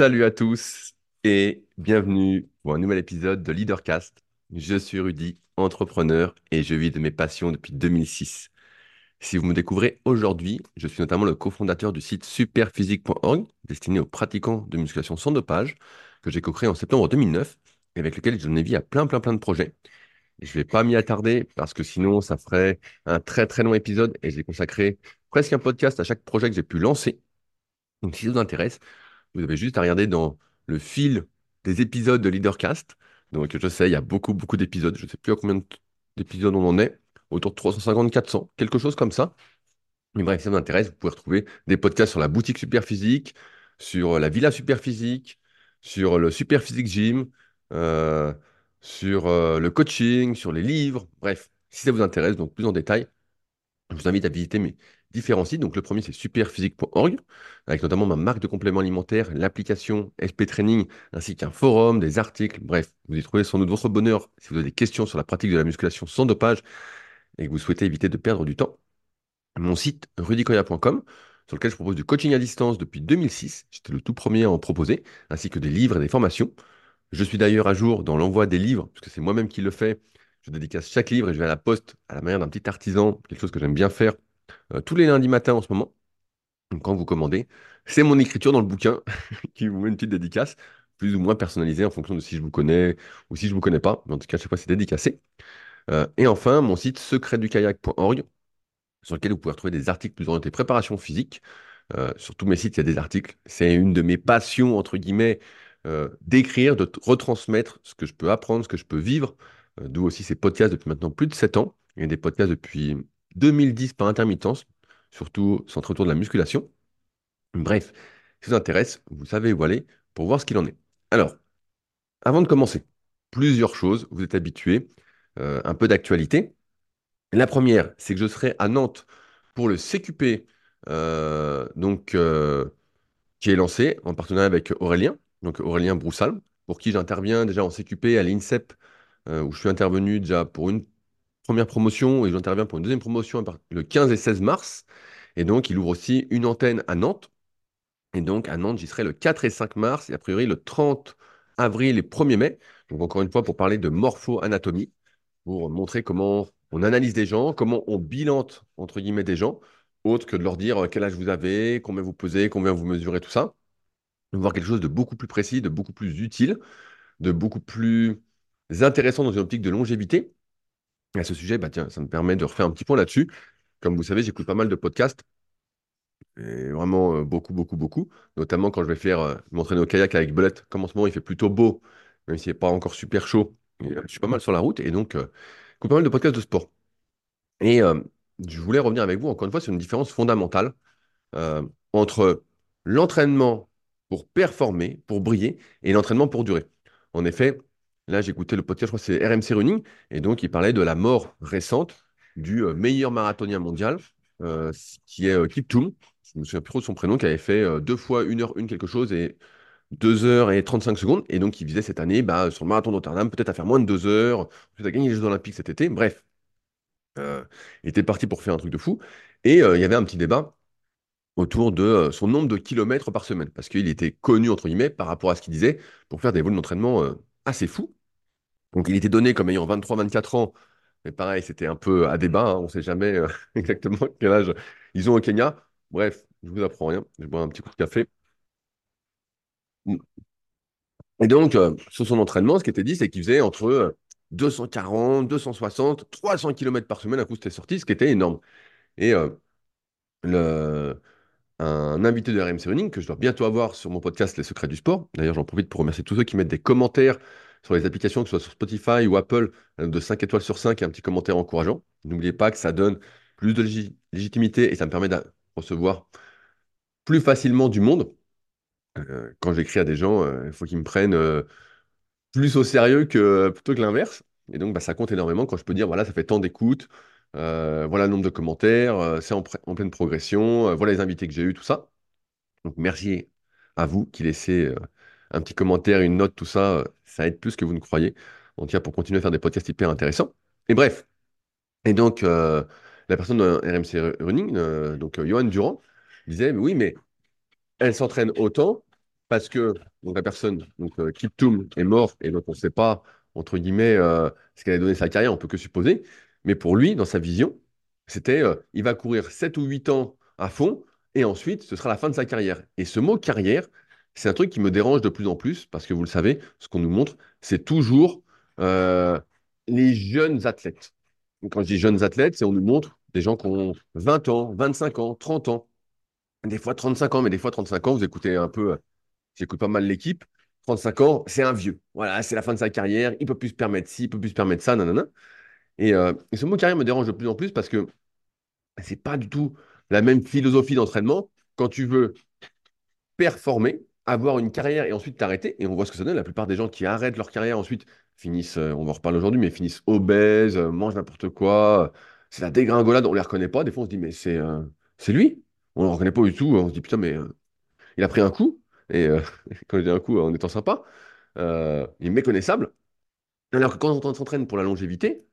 Salut à tous et bienvenue pour un nouvel épisode de Leadercast. Je suis Rudy, entrepreneur et je vis de mes passions depuis 2006. Si vous me découvrez aujourd'hui, je suis notamment le cofondateur du site superphysique.org, destiné aux pratiquants de musculation sans dopage, que j'ai co-créé en septembre 2009 et avec lequel j'ai donné vie à plein plein plein de projets. Je ne vais pas m'y attarder parce que sinon ça ferait un très très long épisode et j'ai consacré presque un podcast à chaque projet que j'ai pu lancer. Donc si ça vous intéresse, vous avez juste à regarder dans le fil des épisodes de Leadercast. Donc, je sais, il y a beaucoup, beaucoup d'épisodes. Je ne sais plus à combien d'épisodes on en est. Autour de 350, 400, quelque chose comme ça. Mais bref, si ça vous intéresse, vous pouvez retrouver des podcasts sur la boutique Superphysique, sur la villa Superphysique, sur le Superphysique Gym, euh, sur euh, le coaching, sur les livres. Bref, si ça vous intéresse, donc plus en détail, je vous invite à visiter mes différents sites. Donc, le premier, c'est superphysique.org, avec notamment ma marque de compléments alimentaires, l'application SP Training, ainsi qu'un forum, des articles. Bref, vous y trouvez sans doute votre bonheur si vous avez des questions sur la pratique de la musculation sans dopage et que vous souhaitez éviter de perdre du temps. Mon site, rudicoya.com, sur lequel je propose du coaching à distance depuis 2006. J'étais le tout premier à en proposer, ainsi que des livres et des formations. Je suis d'ailleurs à jour dans l'envoi des livres, puisque c'est moi-même qui le fais. Je dédicace chaque livre et je vais à la poste à la manière d'un petit artisan, quelque chose que j'aime bien faire euh, tous les lundis matins en ce moment. Quand vous commandez, c'est mon écriture dans le bouquin qui vous met une petite dédicace, plus ou moins personnalisée en fonction de si je vous connais ou si je ne vous connais pas. Mais en tout cas, chaque fois, c'est dédicacé. Euh, et enfin, mon site secretdukayak.org, sur lequel vous pouvez retrouver des articles plus orientés préparation physique. Euh, sur tous mes sites, il y a des articles. C'est une de mes passions, entre guillemets, d'écrire, de retransmettre ce que je peux apprendre, ce que je peux vivre. D'où aussi ces podcasts depuis maintenant plus de 7 ans. Il y a des podcasts depuis 2010 par intermittence, surtout centré autour de la musculation. Bref, si ça vous intéresse, vous savez où aller pour voir ce qu'il en est. Alors, avant de commencer, plusieurs choses, vous êtes habitués, euh, un peu d'actualité. La première, c'est que je serai à Nantes pour le CQP, euh, donc, euh, qui est lancé en partenariat avec Aurélien, donc Aurélien Broussal, pour qui j'interviens déjà en CQP à l'INSEP, où je suis intervenu déjà pour une première promotion et j'interviens pour une deuxième promotion le 15 et 16 mars. Et donc, il ouvre aussi une antenne à Nantes. Et donc, à Nantes, j'y serai le 4 et 5 mars et a priori le 30 avril et 1er mai. Donc, encore une fois, pour parler de morpho-anatomie, pour montrer comment on analyse des gens, comment on bilante, entre guillemets, des gens, autre que de leur dire euh, quel âge vous avez, combien vous pesez, combien vous mesurez, tout ça. Donc, voir quelque chose de beaucoup plus précis, de beaucoup plus utile, de beaucoup plus intéressant dans une optique de longévité à ce sujet, bah ça me permet de refaire un petit point là-dessus. Comme vous savez, j'écoute pas mal de podcasts, vraiment euh, beaucoup, beaucoup, beaucoup. Notamment quand je vais faire euh, m'entraîner au kayak avec Belette. Comme en ce moment, il fait plutôt beau, même s'il n'est pas encore super chaud. Euh, je suis pas mal sur la route et donc j'écoute pas mal de podcasts de sport. Et je voulais revenir avec vous encore une fois sur une différence fondamentale entre l'entraînement pour performer, pour briller, et l'entraînement pour durer. En effet, Là, écouté le podcast, je crois que c'est RMC Running, et donc il parlait de la mort récente du euh, meilleur marathonien mondial, euh, qui est euh, Kiptoum. Je me souviens plus trop de son prénom, qui avait fait deux fois une heure une quelque chose et deux heures et 35 secondes. Et donc, il visait cette année, bah, sur le marathon d'Otterdam, peut-être à faire moins de deux heures. Il a gagné les Jeux Olympiques cet été. Bref, il était parti pour faire un truc de fou. Et il y avait un petit débat autour de son nombre de kilomètres par semaine, parce qu'il était connu, entre guillemets, par rapport à ce qu'il disait, pour faire des volumes d'entraînement assez fous. Donc il était donné comme ayant 23-24 ans, mais pareil, c'était un peu à débat, hein, on ne sait jamais euh, exactement quel âge ils ont au Kenya. Bref, je vous apprends rien, je bois un petit coup de café. Et donc, euh, sur son entraînement, ce qui était dit, c'est qu'il faisait entre 240, 260, 300 km par semaine, à coup c'était sorti, ce qui était énorme. Et euh, un invité de RMC Running que je dois bientôt avoir sur mon podcast Les Secrets du Sport. D'ailleurs, j'en profite pour remercier tous ceux qui mettent des commentaires sur les applications, que ce soit sur Spotify ou Apple, euh, de 5 étoiles sur 5 et un petit commentaire encourageant. N'oubliez pas que ça donne plus de légitimité et ça me permet de recevoir plus facilement du monde. Euh, quand j'écris à des gens, euh, il faut qu'ils me prennent plus au sérieux que plutôt que l'inverse. Et donc, bah, ça compte énormément quand je peux dire, voilà, ça fait tant d'écoutes, voilà le nombre de commentaires, c'est en, en, pleine progression, voilà les invités que j'ai eus, tout ça. Donc, merci à vous qui laissez un petit commentaire, une note, tout ça, euh, ça aide plus que vous ne croyez. En tout cas, pour continuer à faire des podcasts hyper intéressants. Et bref. Et donc, euh, la personne de RMC Running, euh, donc Johan Durand, disait Oui, mais elle s'entraîne autant parce que donc, la personne, donc Kiptoum, est mort, et donc on ne sait pas, entre guillemets, ce qu'elle a donné sa carrière, on peut que supposer. Mais pour lui, dans sa vision, c'était il va courir 7 ou 8 ans à fond, et ensuite, ce sera la fin de sa carrière. Et ce mot carrière, c'est un truc qui me dérange de plus en plus, parce que vous le savez, ce qu'on nous montre, c'est toujours euh, les jeunes athlètes. Quand je dis jeunes athlètes, c'est on nous montre des gens qui ont 20 ans, 25 ans, 30 ans, des fois 35 ans, mais des fois 35 ans, vous écoutez un peu, j'écoute pas mal l'équipe, 35 ans, c'est un vieux. Voilà, c'est la fin de sa carrière, il peut plus se permettre ci, il peut plus se permettre ça, nanana. Et, euh, et ce mot carrière me dérange de plus en plus parce que c'est pas du tout la même philosophie d'entraînement. Quand tu veux performer, avoir une carrière et ensuite t'arrêter, et on voit ce que ça donne, la plupart des gens qui arrêtent leur carrière ensuite finissent, euh, on va en reparler aujourd'hui, mais finissent obèses, euh, mangent n'importe quoi. euh, C'est la dégringolade, on les reconnaît pas. Des fois, on se dit, mais c'est lui. On le reconnaît pas du tout. On se dit, putain, mais il a pris un coup. Et euh, quand je dis un coup, en étant sympa, il est méconnaissable. Alors que quand on s'entraîne pour la longévité,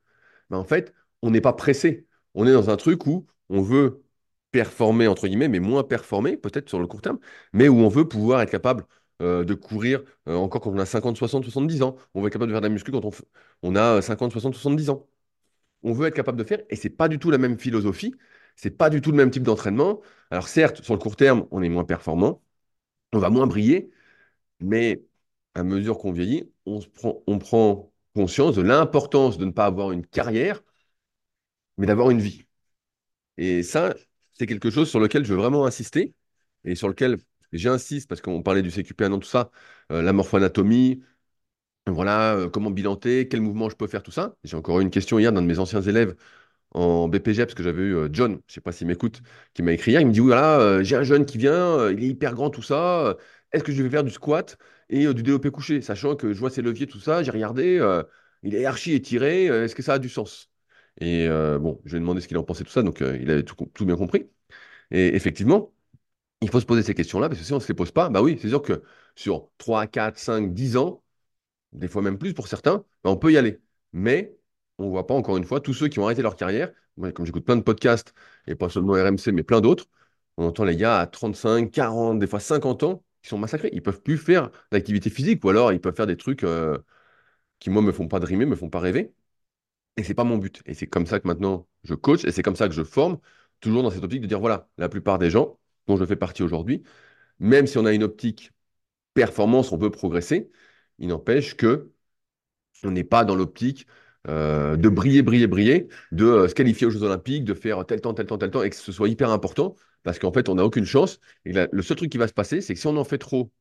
ben, en fait, on n'est pas pressé. On est dans un truc où on veut performer, entre guillemets, mais moins performer, peut-être sur le court terme, mais où on veut pouvoir être capable euh, de courir euh, encore quand on a 50, 60, 70 ans. On veut être capable de faire de la muscu quand on, on a 50, 60, 70 ans. On veut être capable de faire, et c'est pas du tout la même philosophie, c'est pas du tout le même type d'entraînement. Alors certes, sur le court terme, on est moins performant, on va moins briller, mais à mesure qu'on vieillit, on prend, on prend conscience de l'importance de ne pas avoir une carrière, mais d'avoir une vie. Et ça, c'est quelque chose sur lequel je veux vraiment insister et sur lequel j'insiste parce qu'on parlait du CQP1 dans tout ça, euh, la morphoanatomie, voilà, euh, comment bilanter, quel mouvement je peux faire, tout ça. J'ai encore eu une question hier d'un de mes anciens élèves en BPG, parce que j'avais eu euh, John, je sais pas s'il m'écoute, qui m'a écrit hier. Il me dit, voilà, j'ai un jeune qui vient, il est hyper grand, tout ça. Est-ce que je vais faire du squat et du développé couché, sachant que je vois ses leviers, tout ça, j'ai regardé, il est archi étiré, est-ce que ça a du sens? Et euh, bon, je lui ai demandé ce qu'il en pensait, tout ça, donc euh, il avait tout, bien compris. Et effectivement, il faut se poser ces questions-là, parce que si on ne se les pose pas, bah oui, c'est sûr que sur 3, 4, 5, 10 ans, des fois même plus pour certains, ben, on peut y aller. Mais on ne voit pas, encore une fois, tous ceux qui ont arrêté leur carrière. Moi, comme j'écoute plein de podcasts, et pas seulement RMC, mais plein d'autres, on entend les gars à 35, 40, des fois 50 ans, qui sont massacrés. Ils ne peuvent plus faire d'activité physique, ou alors ils peuvent faire des trucs euh, qui, moi, me font pas drimer, me font pas rêver. Et c'est pas mon but. Et c'est comme ça que maintenant je coach, et c'est comme ça que je forme, toujours dans cette optique de dire, voilà, la plupart des gens dont je fais partie aujourd'hui, même si on a une optique performance, on veut progresser, il n'empêche que on n'est pas dans l'optique euh, de briller, briller, briller, de euh, se qualifier aux Jeux Olympiques, de faire tel temps, tel temps, tel temps, et que ce soit hyper important, parce qu'en fait, on n'a aucune chance. Et le seul truc qui va se passer, c'est que si on en fait trop,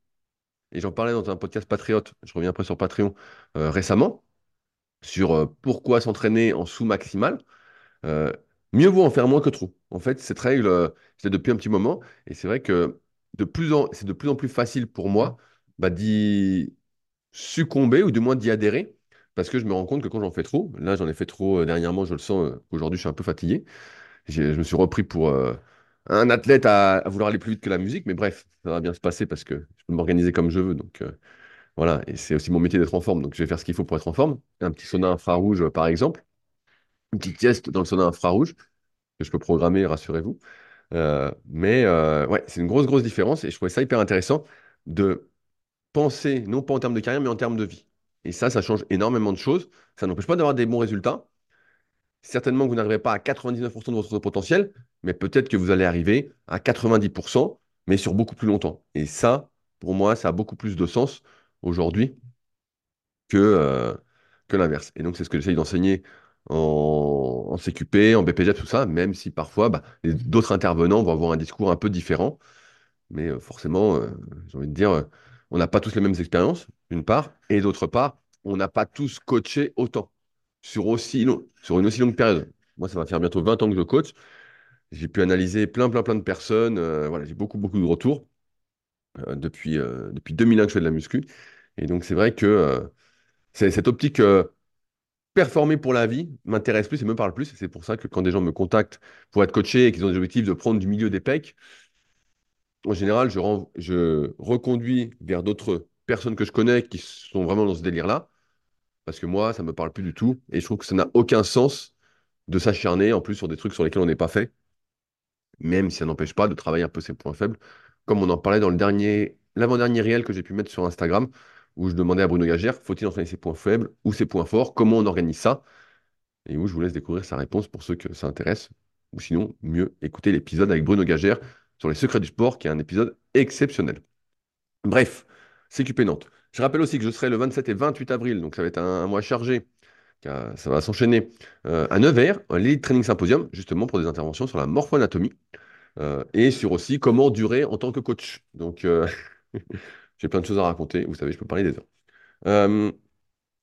et j'en parlais dans un podcast Patriote, je reviens après sur Patreon euh, récemment, sur euh, pourquoi s'entraîner en sous-maximal, euh, mieux vaut en faire moins que trop. En fait, cette règle, euh, c'est depuis un petit moment, et c'est vrai que de plus c'est de plus en plus facile pour moi bah, d'y succomber ou du moins d'y adhérer parce que je me rends compte que quand j'en fais trop, là j'en ai fait trop dernièrement, je le sens, aujourd'hui je suis un peu fatigué. Je me suis repris pour un athlète à, à vouloir aller plus vite que la musique, mais bref, ça va bien se passer parce que je peux m'organiser comme je veux. Donc voilà, et c'est aussi mon métier d'être en forme, donc je vais faire ce qu'il faut pour être en forme. Un petit sauna infrarouge euh, par exemple, une petite sieste dans le sauna infrarouge que je peux programmer, rassurez-vous. Euh, mais euh, ouais, c'est une grosse, grosse différence et je trouvais ça hyper intéressant de penser, non pas en termes de carrière, mais en termes de vie. Et ça, ça change énormément de choses. Ça n'empêche pas d'avoir des bons résultats. Certainement vous n'arriverez pas à 99% de votre potentiel, mais peut-être que vous allez arriver à 90%, mais sur beaucoup plus longtemps. Et ça, pour moi, ça a beaucoup plus de sens aujourd'hui que, euh, que l'inverse. Et donc, c'est ce que j'essaye d'enseigner en, en CQP, en BPJ, tout ça, même si parfois, bah, d'autres intervenants vont avoir un discours un peu différent. Mais euh, forcément, euh, j'ai envie de dire, on n'a pas tous les mêmes expériences, d'une part, et d'autre part, on n'a pas tous coaché autant, sur, aussi long, sur une aussi longue période. Moi, ça va faire bientôt 20 ans que je coach. J'ai pu analyser plein, plein, plein de personnes. voilà, j'ai beaucoup, beaucoup de retours depuis, depuis 2001 que je fais de la muscu. Et donc, c'est vrai que euh, cette optique euh, performer pour la vie m'intéresse plus et me parle plus. Et c'est pour ça que quand des gens me contactent pour être coachés et qu'ils ont des objectifs de prendre du milieu des pecs, en général, je, reconduis vers d'autres personnes que je connais qui sont vraiment dans ce délire-là, parce que moi, ça me parle plus du tout, et je trouve que ça n'a aucun sens de s'acharner en plus sur des trucs sur lesquels on n'est pas fait, même si ça n'empêche pas de travailler un peu ses points faibles, comme on en parlait dans l'avant-dernier réel que j'ai pu mettre sur Instagram où je demandais à Bruno Gagère, faut-il entraîner ses points faibles ou ses points forts? Comment on organise ça? Et où je vous laisse découvrir sa réponse pour ceux que ça intéresse. Ou sinon, mieux écouter l'épisode avec Bruno Gagère sur les secrets du sport, qui est un épisode exceptionnel. Bref, CQP Nantes. Je rappelle aussi que je serai le 27 et 28 avril, donc ça va être un, mois chargé. Ça va s'enchaîner euh, à Nevers, un Elite Training Symposium, justement pour des interventions sur la morphoanatomie euh, et sur aussi comment durer en tant que coach. Donc, euh, j'ai plein de choses à raconter. Vous savez, je peux parler des heures.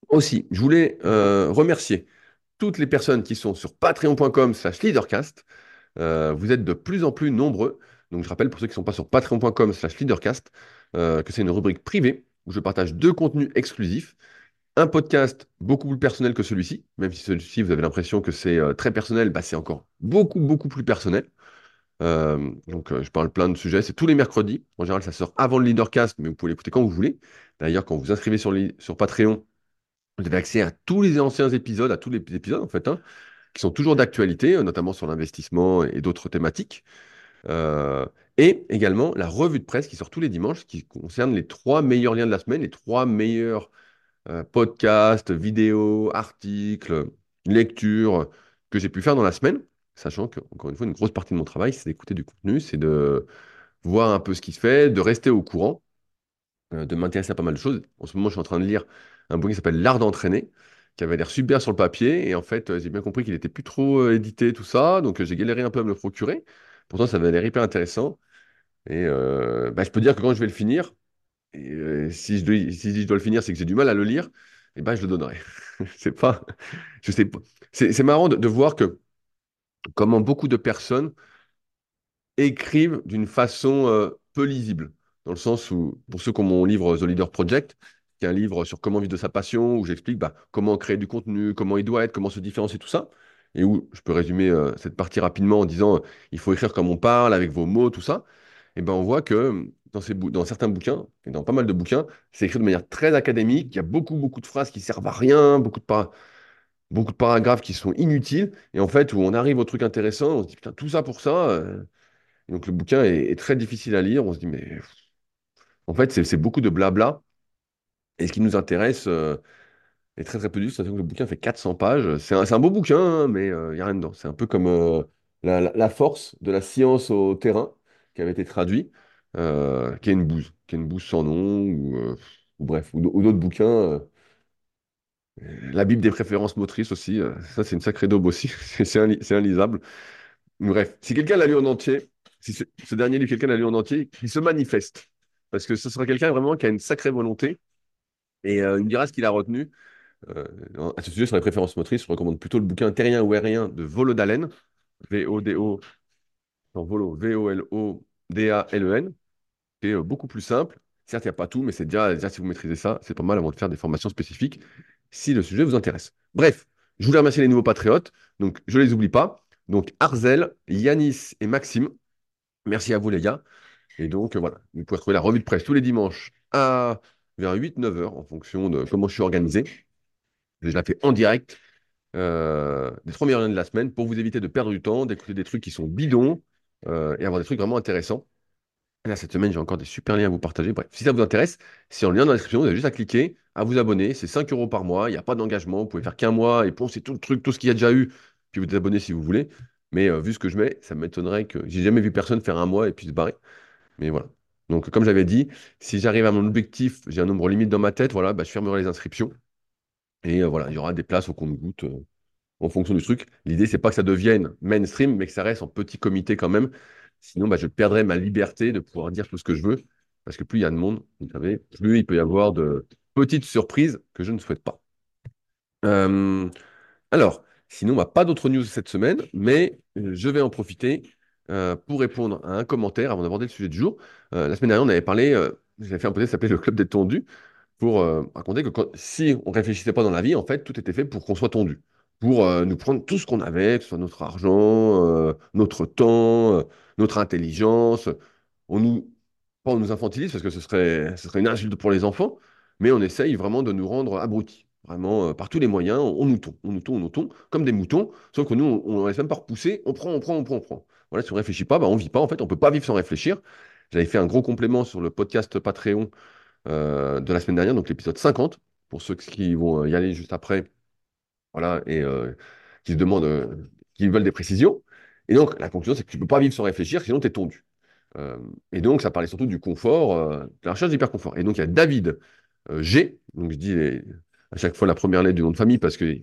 aussi, je voulais remercier toutes les personnes qui sont sur patreon.com slash leadercast. vous êtes de plus en plus nombreux. Donc, je rappelle pour ceux qui ne sont pas sur patreon.com slash leadercast que c'est une rubrique privée où je partage deux contenus exclusifs. Un podcast beaucoup plus personnel que celui-ci, même si celui-ci, vous avez l'impression que c'est euh, très personnel, bah, c'est encore beaucoup, beaucoup plus personnel. Euh, donc, euh, je parle plein de sujets. C'est tous les mercredis. En général, ça sort avant le Leadercast, mais vous pouvez l'écouter quand vous voulez. D'ailleurs, quand vous vous inscrivez sur, Patreon, vous avez accès à tous les anciens épisodes, à tous les épisodes, en fait, hein, qui sont toujours d'actualité, notamment sur l'investissement et d'autres thématiques. Et également la revue de presse qui sort tous les dimanches, qui concerne les trois meilleurs liens de la semaine, les trois meilleurs euh, podcasts, vidéos, articles, lectures que j'ai pu faire dans la semaine. Sachant que, encore une fois, une grosse partie de mon travail, c'est d'écouter du contenu, c'est de voir un peu ce qui se fait, de rester au courant, euh, de m'intéresser à pas mal de choses. En ce moment, je suis en train de lire un bouquin qui s'appelle L'art d'entraîner, qui avait l'air super sur le papier. Et en fait, euh, j'ai bien compris qu'il n'était plus trop édité, tout ça. Donc, j'ai galéré un peu à me le procurer. Pourtant, ça avait l'air hyper intéressant. Et euh, bah, je peux dire que quand je vais le finir, et, euh, si, je dois, le finir, c'est que j'ai du mal à le lire, et ben, je le donnerai. c'est pas, je sais pas. C'est marrant de, voir que comment beaucoup de personnes écrivent d'une façon euh, peu lisible. Dans le sens où, pour ceux qui ont mon livre The Leader Project, qui est un livre sur comment vivre de sa passion, où j'explique bah, comment créer du contenu, comment il doit être, comment se différencier, tout ça, et où je peux résumer cette partie rapidement en disant il faut écrire comme on parle, avec vos mots, tout ça. Et ben on voit que dans certains bouquins, et dans pas mal de bouquins, c'est écrit de manière très académique, il y a beaucoup, beaucoup de phrases qui servent à rien, beaucoup de, beaucoup de paragraphes qui sont inutiles, et en fait, où on arrive au truc intéressant, on se dit, putain, tout ça pour ça. Euh. donc le bouquin est, très difficile à lire, on se dit, mais en fait, c'est beaucoup de blabla, et ce qui nous intéresse, euh, est très très peu. C'est-à-dire que le bouquin fait 400 pages. C'est un, beau bouquin, hein, mais euh, il n'y a rien dedans. C'est un peu comme la, la, force de la science au terrain qui avait été traduit, euh, qui est une bouse, qui est une bouse sans nom, ou, euh, bref, ou, d'autres bouquins. Euh, la Bible des préférences motrices aussi, ça c'est une sacrée daube aussi, c'est inlisable. Bref, si quelqu'un l'a lu en entier, si ce, dernier livre, quelqu'un l'a lu en entier, il se manifeste. Parce que ce sera quelqu'un vraiment qui a une sacrée volonté et il me dira ce qu'il a retenu. à ce sujet sur les préférences motrices, je recommande plutôt le bouquin Terrien ou Aérien de Volodalen, V-O-D-O Volo, V-O-L-O-D-A-L-E-N, qui est euh, beaucoup plus simple. Certes, il n'y a pas tout, mais c'est déjà, déjà, si vous maîtrisez ça, c'est pas mal avant de faire des formations spécifiques si le sujet vous intéresse. Bref, je voulais remercier les nouveaux patriotes, donc je ne les oublie pas. Donc Arzel, Yanis et Maxime, merci à vous les gars. Et donc voilà, vous pouvez retrouver la revue de presse tous les dimanches à vers 8-9 heures en fonction de comment je suis organisé. Je la fais en direct euh, des trois meilleurs liens de la semaine pour vous éviter de perdre du temps, d'écouter des trucs qui sont bidons euh, et avoir des trucs vraiment intéressants. Là, cette semaine, j'ai encore des super liens à vous partager. Bref, si ça vous intéresse, c'est en lien dans la description. Vous avez juste à cliquer, à vous abonner. C'est 5 euros par mois. Il n'y a pas d'engagement. Vous pouvez faire qu'un mois et poncer tout le truc, tout ce qu'il y a déjà eu. Puis vous désabonner si vous voulez. Mais euh, vu ce que je mets, ça m'étonnerait que. J'ai jamais vu personne faire un mois et puis se barrer. Mais voilà. Donc, comme j'avais dit, si j'arrive à mon objectif, j'ai un nombre limite dans ma tête, voilà, bah, je fermerai les inscriptions. Et euh, voilà, il y aura des places au compte-goutte euh, en fonction du truc. L'idée, c'est pas que ça devienne mainstream, mais que ça reste en petit comité quand même. Sinon, bah, je perdrai ma liberté de pouvoir dire tout ce que je veux. Parce que plus il y a de monde, vous savez, plus il peut y avoir de petites surprises que je ne souhaite pas. Euh, alors, sinon, bah, pas d'autres news cette semaine, mais je vais en profiter pour répondre à un commentaire avant d'aborder le sujet du jour. la semaine dernière, on avait parlé, j'avais fait un podcast qui s'appelait le Club des tendus pour euh, raconter que si on réfléchissait pas dans la vie, en fait, tout était fait pour qu'on soit tondu, pour euh, nous prendre tout ce qu'on avait, que ce soit notre argent, euh, notre temps, notre intelligence. On nous, on nous infantilise parce que ce serait, ce serait une insulte pour les enfants, mais on essaye vraiment de nous rendre abrutis. Vraiment, par tous les moyens, on, nous tombe, on nous tombe, on nous tombe, comme des moutons, sauf que nous, on ne laisse même pas repousser, on prend, on prend, on prend, on prend. Voilà, si on ne réfléchit pas, bah, on ne vit pas, en fait, on ne peut pas vivre sans réfléchir. J'avais fait un gros complément sur le podcast Patreon euh, de la semaine dernière, donc l'épisode 50, pour ceux qui vont y aller juste après, voilà, et euh, qui se demandent, euh, qui veulent des précisions. Et donc, la conclusion, c'est que tu ne peux pas vivre sans réfléchir, sinon tu es tondu. Euh, et donc, ça parlait surtout du confort, de la recherche d'hyperconfort. Et donc, il y a David G, donc je dis à chaque fois la première lettre du nom de famille parce que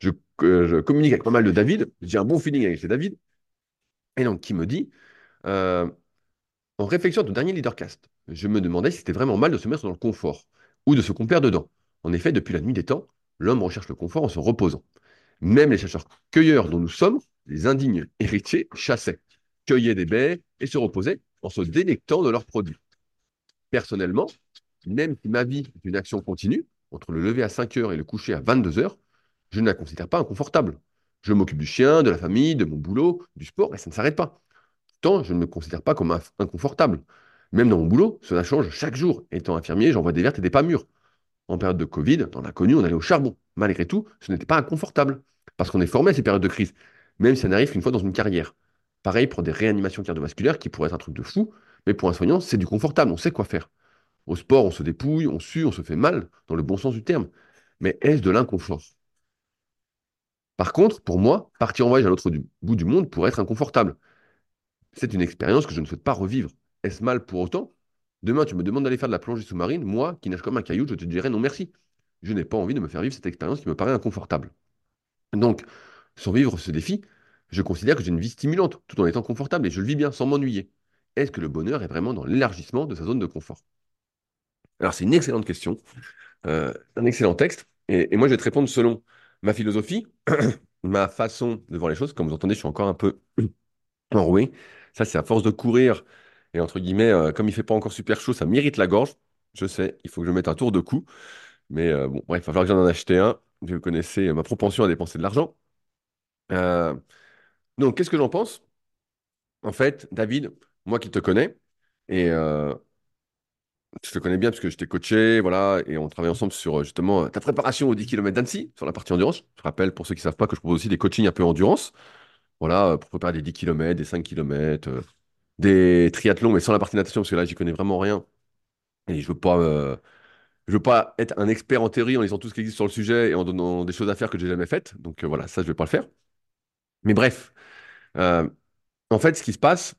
je, que je communique avec pas mal de David, j'ai un bon feeling avec les David, et donc qui me dit, en réflexion ton dernier leadercast, je me demandais si c'était vraiment mal de se mettre dans le confort ou de se complaire dedans. En effet, depuis la nuit des temps, l'homme recherche le confort en se reposant. Même les chasseurs-cueilleurs dont nous sommes, les indignes héritiers, chassaient, cueillaient des baies et se reposaient en se délectant de leurs produits. Personnellement, même si ma vie est une action continue, entre le lever à 5 heures et le coucher à 22 heures, je ne la considère pas inconfortable. Je m'occupe du chien, de la famille, de mon boulot, du sport, et ça ne s'arrête pas. Pourtant, je ne me considère pas comme inconfortable. Même dans mon boulot, cela change chaque jour. Étant infirmier, j'envoie des vertes et des pas mûres. En période de Covid, dans l'inconnu, on allait au charbon. Malgré tout, ce n'était pas inconfortable. Parce qu'on est formé à ces périodes de crise, même si ça n'arrive qu'une fois dans une carrière. Pareil pour des réanimations cardiovasculaires qui pourraient être un truc de fou, mais pour un soignant, c'est du confortable, on sait quoi faire. Au sport, on se dépouille, on sue, on se fait mal, dans le bon sens du terme. Mais est-ce de l'inconfort? Par contre, pour moi, partir en voyage à l'autre bout du monde pourrait être inconfortable. C'est une expérience que je ne souhaite pas revivre. Est-ce mal pour autant? Demain, tu me demandes d'aller faire de la plongée sous-marine, moi, qui nage comme un caillou, je te dirais non merci. Je n'ai pas envie de me faire vivre cette expérience qui me paraît inconfortable. Donc, sans vivre ce défi, je considère que j'ai une vie stimulante, tout en étant confortable, et je le vis bien, sans m'ennuyer. Est-ce que le bonheur est vraiment dans l'élargissement de sa zone de confort? Alors, c'est une excellente question, euh, un excellent texte, et, et moi, je vais te répondre selon ma philosophie, ma façon de voir les choses. Comme vous entendez, je suis encore un peu enroué. Ça, c'est à force de courir, et entre guillemets, euh, comme il fait pas encore super chaud, ça m'irrite la gorge. Je sais, il faut que je mette un tour de cou, mais euh, bon, bref, il va falloir que j'en en achète un. Vous connaissez ma propension à dépenser de l'argent. Euh, Donc, qu'est-ce que j'en pense? En fait, David, moi qui te connais, et je te connais bien parce que je t'ai coaché, voilà, et on travaille ensemble sur justement ta préparation aux 10 km d'Annecy, sur la partie endurance. Je rappelle, pour ceux qui ne savent pas, que je propose aussi des coachings un peu endurance, voilà, pour préparer des 10 km, des 5 km, des triathlons, mais sans la partie natation, parce que là, j'y connais vraiment rien. Et je veux pas, euh, je veux pas être un expert en théorie en lisant tout ce qui existe sur le sujet et en donnant des choses à faire que j'ai jamais faites. Donc euh, voilà, ça, je vais pas le faire. Mais bref, euh, en fait, ce qui se passe,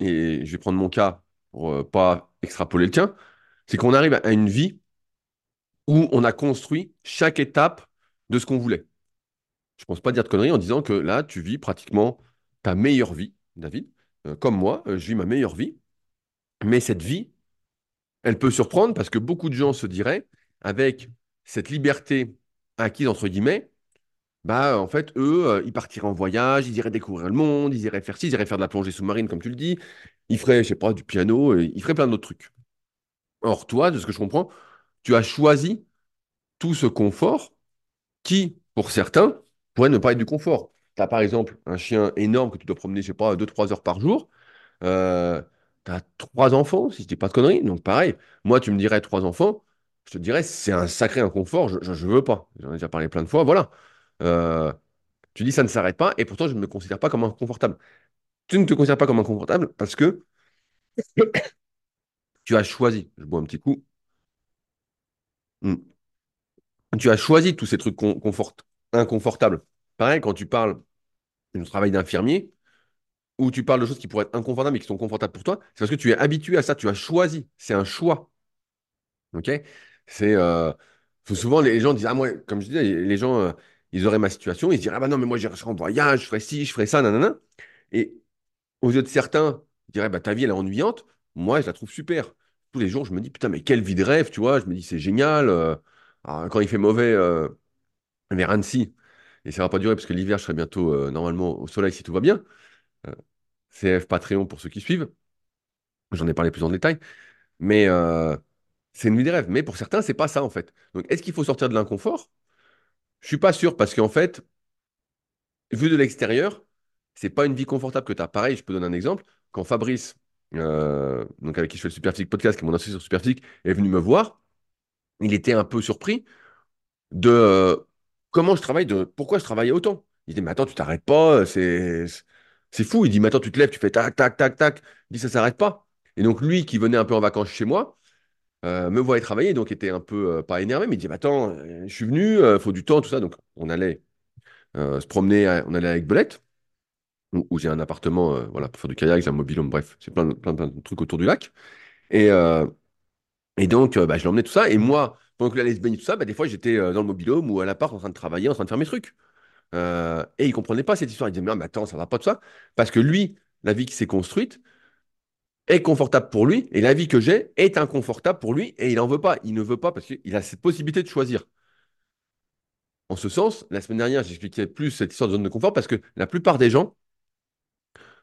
et je vais prendre mon cas pour pas extrapoler le tien, c'est qu'on arrive à une vie où on a construit chaque étape de ce qu'on voulait. Je pense pas dire de conneries en disant que là, tu vis pratiquement ta meilleure vie, David. Euh, comme moi, euh, je vis ma meilleure vie. Mais cette vie, elle peut surprendre parce que beaucoup de gens se diraient, avec cette liberté acquise, entre guillemets, bah, en fait, eux, euh, ils partiraient en voyage, ils iraient découvrir le monde, ils iraient faire ci, ils iraient faire de la plongée sous-marine, comme tu le dis, ils feraient, je sais pas, du piano, ils feraient plein d'autres trucs. Or, toi, de ce que je comprends, tu as choisi tout ce confort qui, pour certains, pourrait ne pas être du confort. Tu par exemple un chien énorme que tu dois promener, je sais pas, deux trois heures par jour. Euh, tu as trois enfants, si je dis pas de conneries. Donc, pareil, moi, tu me dirais trois enfants, je te dirais, c'est un sacré inconfort, je, je veux pas. J'en ai déjà parlé plein de fois, voilà. Euh, tu dis ça ne s'arrête pas, et pourtant, je ne me considère pas comme inconfortable. Tu ne te considères pas comme inconfortable parce que tu as choisi, je bois un petit coup, Hmm. tu as choisi tous ces trucs con- confort- inconfortables. Pareil, quand tu parles du travail d'infirmier, ou tu parles de choses qui pourraient être inconfortables mais qui sont confortables pour toi, c'est parce que tu es habitué à ça, tu as choisi, c'est un choix. Ok? C'est euh, souvent les gens disent ah moi comme je disais les gens euh, ils auraient ma situation, ils se diraient ah bah non mais moi j'irai en voyage, je ferai ci, je ferai ça, nanana. Et aux yeux de certains, ils diraient bah ta vie elle est ennuyante, moi je la trouve super. Tous les jours je me dis putain mais quelle vie de rêve, tu vois, je me dis c'est génial. euh. Alors, quand il fait mauvais vers Annecy, et ça va pas durer parce que l'hiver je serai bientôt euh, normalement au soleil si tout va bien. Euh, CF Patreon pour ceux qui suivent. J'en ai parlé plus en détail. Mais euh, c'est une vie des rêves. Mais pour certains, c'est pas ça, en fait. Donc, est-ce qu'il faut sortir de l'inconfort? Je suis pas sûr, parce qu'en fait, vu de l'extérieur, c'est pas une vie confortable que tu as. Pareil, je peux donner un exemple. Quand Fabrice, donc avec qui je fais le Superphysique Podcast, qui est mon associé sur Superphysique, est venu me voir, il était un peu surpris de comment je travaille, pourquoi je travaillais autant? Il dit, mais attends, tu t'arrêtes pas, c'est c'est fou. Il dit, mais attends, tu te lèves, tu fais tac, tac, tac, tac. Il dit, ça s'arrête pas. Et donc, lui qui venait un peu en vacances chez moi, euh, me voyait travailler, donc était un peu euh, pas énervé, mais il dit, attends, euh, je suis venu, il faut du temps, tout ça. Donc, on allait se promener, on allait avec Belette, où, où j'ai un appartement, voilà, pour faire du kayak, j'ai un mobilhome, bref, c'est plein, plein, plein de trucs autour du lac. Et, et donc, bah, je l'emmenais tout ça. Et moi, pendant que se baigner tout ça, bah, des fois, j'étais dans le mobilhome ou à l'appart en train de travailler, en train de faire mes trucs. et il comprenait pas cette histoire. Il disait, mais, non, mais attends, ça va pas tout ça. Parce que lui, la vie qui s'est construite, est confortable pour lui et la vie que j'ai est inconfortable pour lui et il n'en veut pas. Il ne veut pas parce qu'il a cette possibilité de choisir. En ce sens, la semaine dernière, j'expliquais plus cette histoire de zone de confort parce que la plupart des gens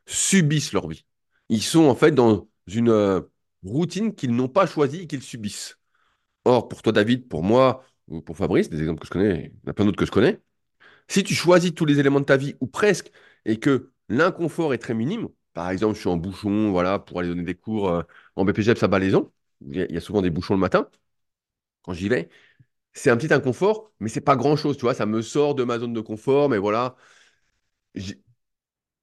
subissent leur vie. Ils sont en fait dans une euh, routine qu'ils n'ont pas choisie et qu'ils subissent. Or, pour toi, David, pour moi, ou pour Fabrice, des exemples que je connais, il y en a plein d'autres que je connais, si tu choisis tous les éléments de ta vie, ou presque, et que l'inconfort est très minime, par exemple, je suis en bouchon, voilà, pour aller donner des cours euh, en BPGEPS à Balaison. Il y, a, souvent des bouchons le matin. Quand j'y vais, c'est un petit inconfort, mais c'est pas grand-chose, tu vois. Ça me sort de ma zone de confort, mais voilà.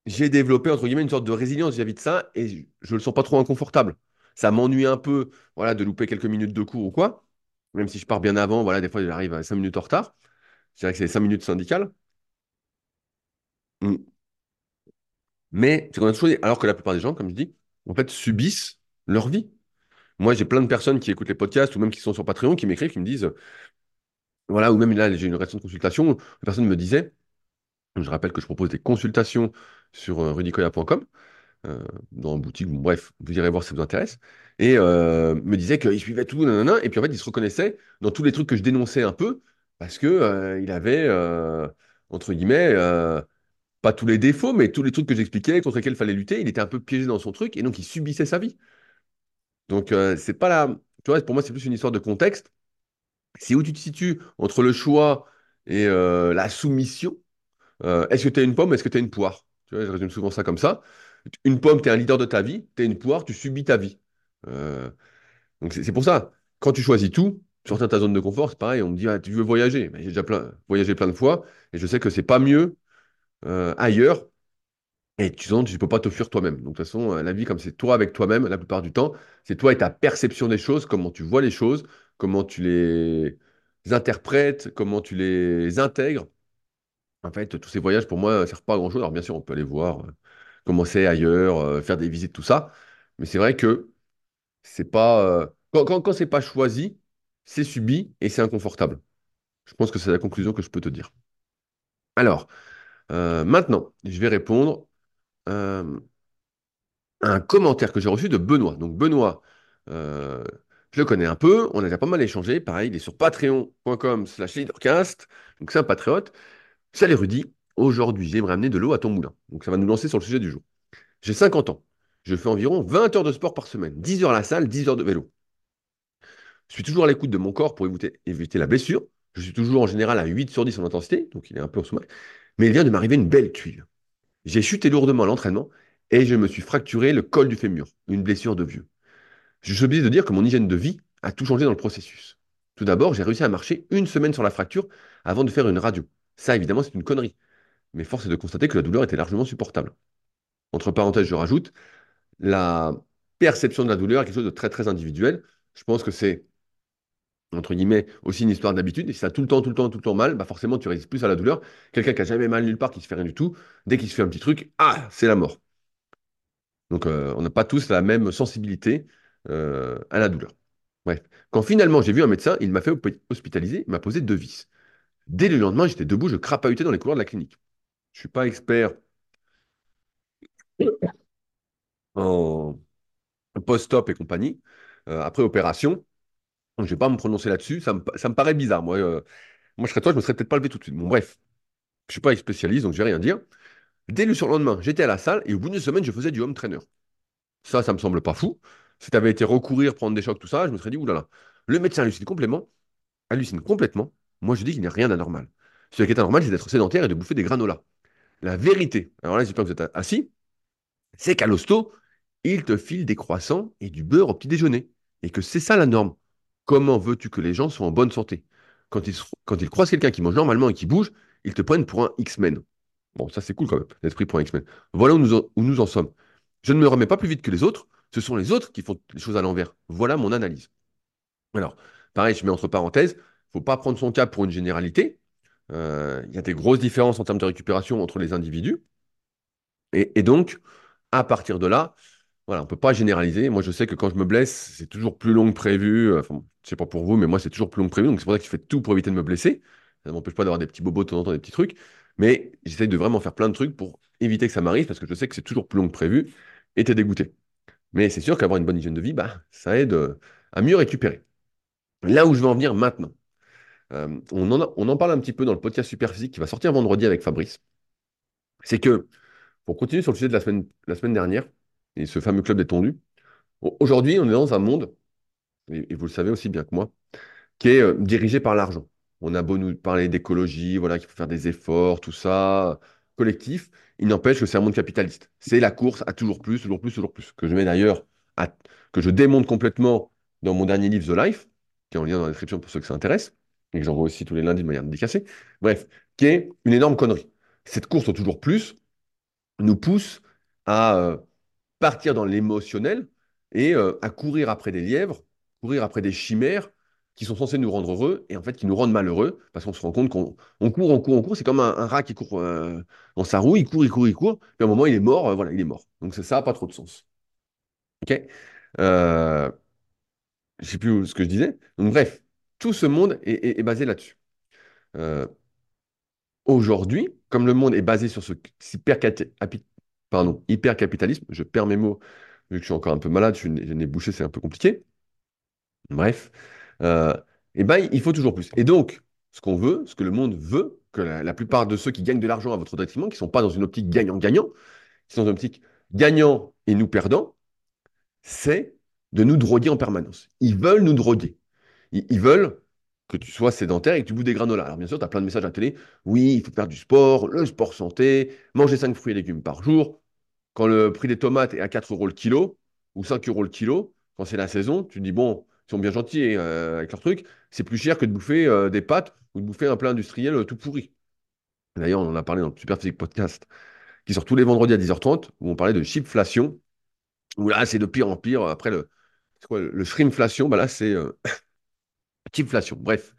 J'ai développé, entre guillemets, une sorte de résilience vis-à-vis de ça et je, ne le sens pas trop inconfortable. Ça m'ennuie un peu, voilà, de louper quelques minutes de cours ou quoi. Même si je pars bien avant, voilà, des fois, j'arrive à 5 minutes en retard. Je dirais que c'est 5 minutes syndicales. Hmm. Mais c'est qu'on a choisi, alors que la plupart des gens, comme je dis, en fait, subissent leur vie. Moi, j'ai plein de personnes qui écoutent les podcasts ou même qui sont sur Patreon qui m'écrivent, qui me disent, voilà, ou même là, j'ai une récente consultation, une personne me disait, je rappelle que je propose des consultations sur euh, rudicoya.com, euh, dans boutique, bref, vous irez voir si ça vous intéresse, et euh, me disait qu'il suivait tout, nanana, et puis en fait, il se reconnaissait dans tous les trucs que je dénonçais un peu, parce que il avait, entre guillemets, pas tous les défauts, mais tous les trucs que j'expliquais, contre lesquels il fallait lutter, il était un peu piégé dans son truc, et donc il subissait sa vie. Donc, euh, c'est pas là. Tu vois, pour moi, c'est plus une histoire de contexte. C'est où tu te situes entre le choix et euh, la soumission. Euh, est-ce que tu es une pomme, est-ce que tu es une poire? Je résume souvent ça comme ça. Une pomme, tu es un leader de ta vie. Tu es une poire, tu subis ta vie. donc, c'est pour ça. Quand tu choisis tout, sortir de ta zone de confort, c'est pareil. On me dit, ah, tu veux voyager? J'ai déjà plein, voyagé plein de fois, et je sais que c'est pas mieux euh, ailleurs. Et tu sens, tu ne peux pas te fuir toi-même. Donc, de toute façon, euh, la vie, comme c'est toi avec toi-même, la plupart du temps, c'est toi et ta perception des choses, comment tu vois les choses, comment tu les interprètes, comment tu les intègres. En fait, tous ces voyages, pour moi, ne servent pas à grand-chose. Alors, bien sûr, on peut aller voir euh, comment c'est ailleurs, faire des visites, tout ça. Mais c'est vrai que c'est pas. quand, quand, quand c'est pas choisi, c'est subi et c'est inconfortable. Je pense que c'est la conclusion que je peux te dire. Alors, euh, maintenant, je vais répondre euh, à un commentaire que j'ai reçu de Benoît. Donc Benoît, euh, je le connais un peu, on a déjà pas mal échangé. Pareil, il est sur patreon.com slash leadercast. Donc c'est un patriote. Salut Rudy, aujourd'hui j'aimerais amener de l'eau à ton moulin. Donc ça va nous lancer sur le sujet du jour. J'ai 50 ans. Je fais environ 20 heures de sport par semaine, 10 heures à la salle, 10 heures de vélo. Je suis toujours à l'écoute de mon corps pour éviter, la blessure. Je suis toujours en général à 8 sur 10 en intensité, donc il est un peu en sous mais il vient de m'arriver une belle tuile. J'ai chuté lourdement à l'entraînement et je me suis fracturé le col du fémur, une blessure de vieux. Je suis obligé de dire que mon hygiène de vie a tout changé dans le processus. Tout d'abord, j'ai réussi à marcher une semaine sur la fracture avant de faire une radio. Ça, évidemment, c'est une connerie. Mais force est de constater que la douleur était largement supportable. Entre parenthèses, je rajoute, la perception de la douleur est quelque chose de très très individuel. Je pense que c'est entre guillemets, aussi une histoire d'habitude. Et si ça tout le temps, tout le temps, tout le temps mal, bah forcément, tu résistes plus à la douleur. Quelqu'un qui a jamais mal nulle part, qui se fait rien du tout, dès qu'il se fait un petit truc, ah, c'est la mort. Donc, euh, on n'a pas tous la même sensibilité euh, à la douleur. Bref. Quand finalement j'ai vu un médecin, il m'a fait hospitaliser, il m'a posé deux vis. Dès le lendemain, j'étais debout, je crapahutais dans les couloirs de la clinique. Je ne suis pas expert en post-op et compagnie. Euh, après opération, je ne vais pas me prononcer là-dessus. Ça me, paraît bizarre. Moi, euh, moi, je serais toi, je me serais peut-être pas levé tout de suite. Bon, bref, je ne suis pas spécialiste, donc je vais rien dire. Dès le surlendemain, j'étais à la salle et au bout d'une semaine, je faisais du home trainer. Ça, ça me semble pas fou. Si tu avais été recourir, prendre des chocs, tout ça, je me serais dit, oulala. Le médecin hallucine complètement. Hallucine complètement. Moi, je dis qu'il n'y a rien d'anormal. Ce qui est anormal, c'est d'être sédentaire et de bouffer des granolas. La vérité, alors là, j'espère que vous êtes assis, c'est qu'à l'hosto, il te file des croissants et du beurre au petit déjeuner. Et que c'est ça la norme. Comment veux-tu que les gens soient en bonne santé? Quand ils, croisent quelqu'un qui mange normalement et qui bouge, ils te prennent pour un X-Men. Bon, ça c'est cool quand même, l'esprit pour un X-Men. Voilà où nous, en, où nous en sommes. Je ne me remets pas plus vite que les autres, ce sont les autres qui font les choses à l'envers. Voilà mon analyse. Alors, pareil, je mets entre parenthèses, il ne faut pas prendre son cas pour une généralité. Euh, il y a des grosses différences en termes de récupération entre les individus. Et, donc, à partir de là, voilà, on ne peut pas généraliser. Moi, je sais que quand je me blesse, c'est toujours plus long que prévu. Enfin, je sais pas pour vous, mais moi, c'est toujours plus long que prévu. Donc, c'est pour ça que je fais tout pour éviter de me blesser. Ça ne m'empêche pas d'avoir des petits bobos de temps en temps, des petits trucs. Mais j'essaye de vraiment faire plein de trucs pour éviter que ça m'arrive parce que je sais que c'est toujours plus long que prévu et t'es dégoûté. Mais c'est sûr qu'avoir une bonne hygiène de vie, bah, ça aide euh, à mieux récupérer. Là où je veux en venir maintenant, euh, on, en parle un petit peu dans le podcast Superphysique qui va sortir vendredi avec Fabrice. C'est que, pour continuer sur le sujet de la semaine, dernière, et ce fameux club détendu, aujourd'hui, on est dans un monde, et, vous le savez aussi bien que moi, qui est euh, dirigé par l'argent. On a beau nous parler d'écologie, voilà, qu'il faut faire des efforts, tout ça, collectif, il n'empêche que c'est un monde capitaliste. C'est la course à toujours plus, toujours plus, toujours plus. Que je mets d'ailleurs, que je démonte complètement dans mon dernier livre, The Life, qui est en lien dans la description pour ceux que ça intéresse, et que j'envoie aussi tous les lundis de manière dédicacée. Bref, qui est une énorme connerie. Cette course au toujours plus nous pousse à euh, partir dans l'émotionnel et euh, à courir après des lièvres, courir après des chimères qui sont censés nous rendre heureux et en fait qui nous rendent malheureux parce qu'on se rend compte qu'on court, on court, on court. C'est comme un, rat qui court euh, dans sa roue, il court, il court, il court. Puis à un moment, il est mort, voilà, il est mort. Donc ça n'a pas trop de sens. Ok? Euh, Je sais plus ce que je disais. Donc bref, tout ce monde est, basé là-dessus. Aujourd'hui, comme le monde est basé sur ce hyper, pardon, hyper capitalisme, je perds mes mots vu que je suis encore un peu malade, je, n'ai bouché, c'est un peu compliqué. Bref, euh, eh ben, il faut toujours plus. Et donc, ce qu'on veut, ce que le monde veut, que la, plupart de ceux qui gagnent de l'argent à votre détriment, qui ne sont pas dans une optique gagnant-gagnant, qui sont dans une optique gagnant et nous perdant, c'est de nous droguer en permanence. Ils veulent nous droguer. Ils, veulent que tu sois sédentaire et que tu bouffes des granolas. Alors bien sûr, tu as plein de messages à la télé. Oui, il faut faire du sport, le sport santé, manger 5 fruits et légumes par jour. Quand le prix des tomates est à 4 euros le kilo, ou 5 euros le kilo, quand c'est la saison, tu te dis, bon, sont bien gentils euh, avec leur truc, c'est plus cher que de bouffer euh, des pâtes ou de bouffer un plat industriel euh, tout pourri. D'ailleurs, on en a parlé dans le Super Physique Podcast qui sort tous les vendredis à 10h30 où on parlait de chipflation, où là, c'est de pire en pire. Après, le, quoi, le shrimpflation, bah là, c'est chipflation. Bref.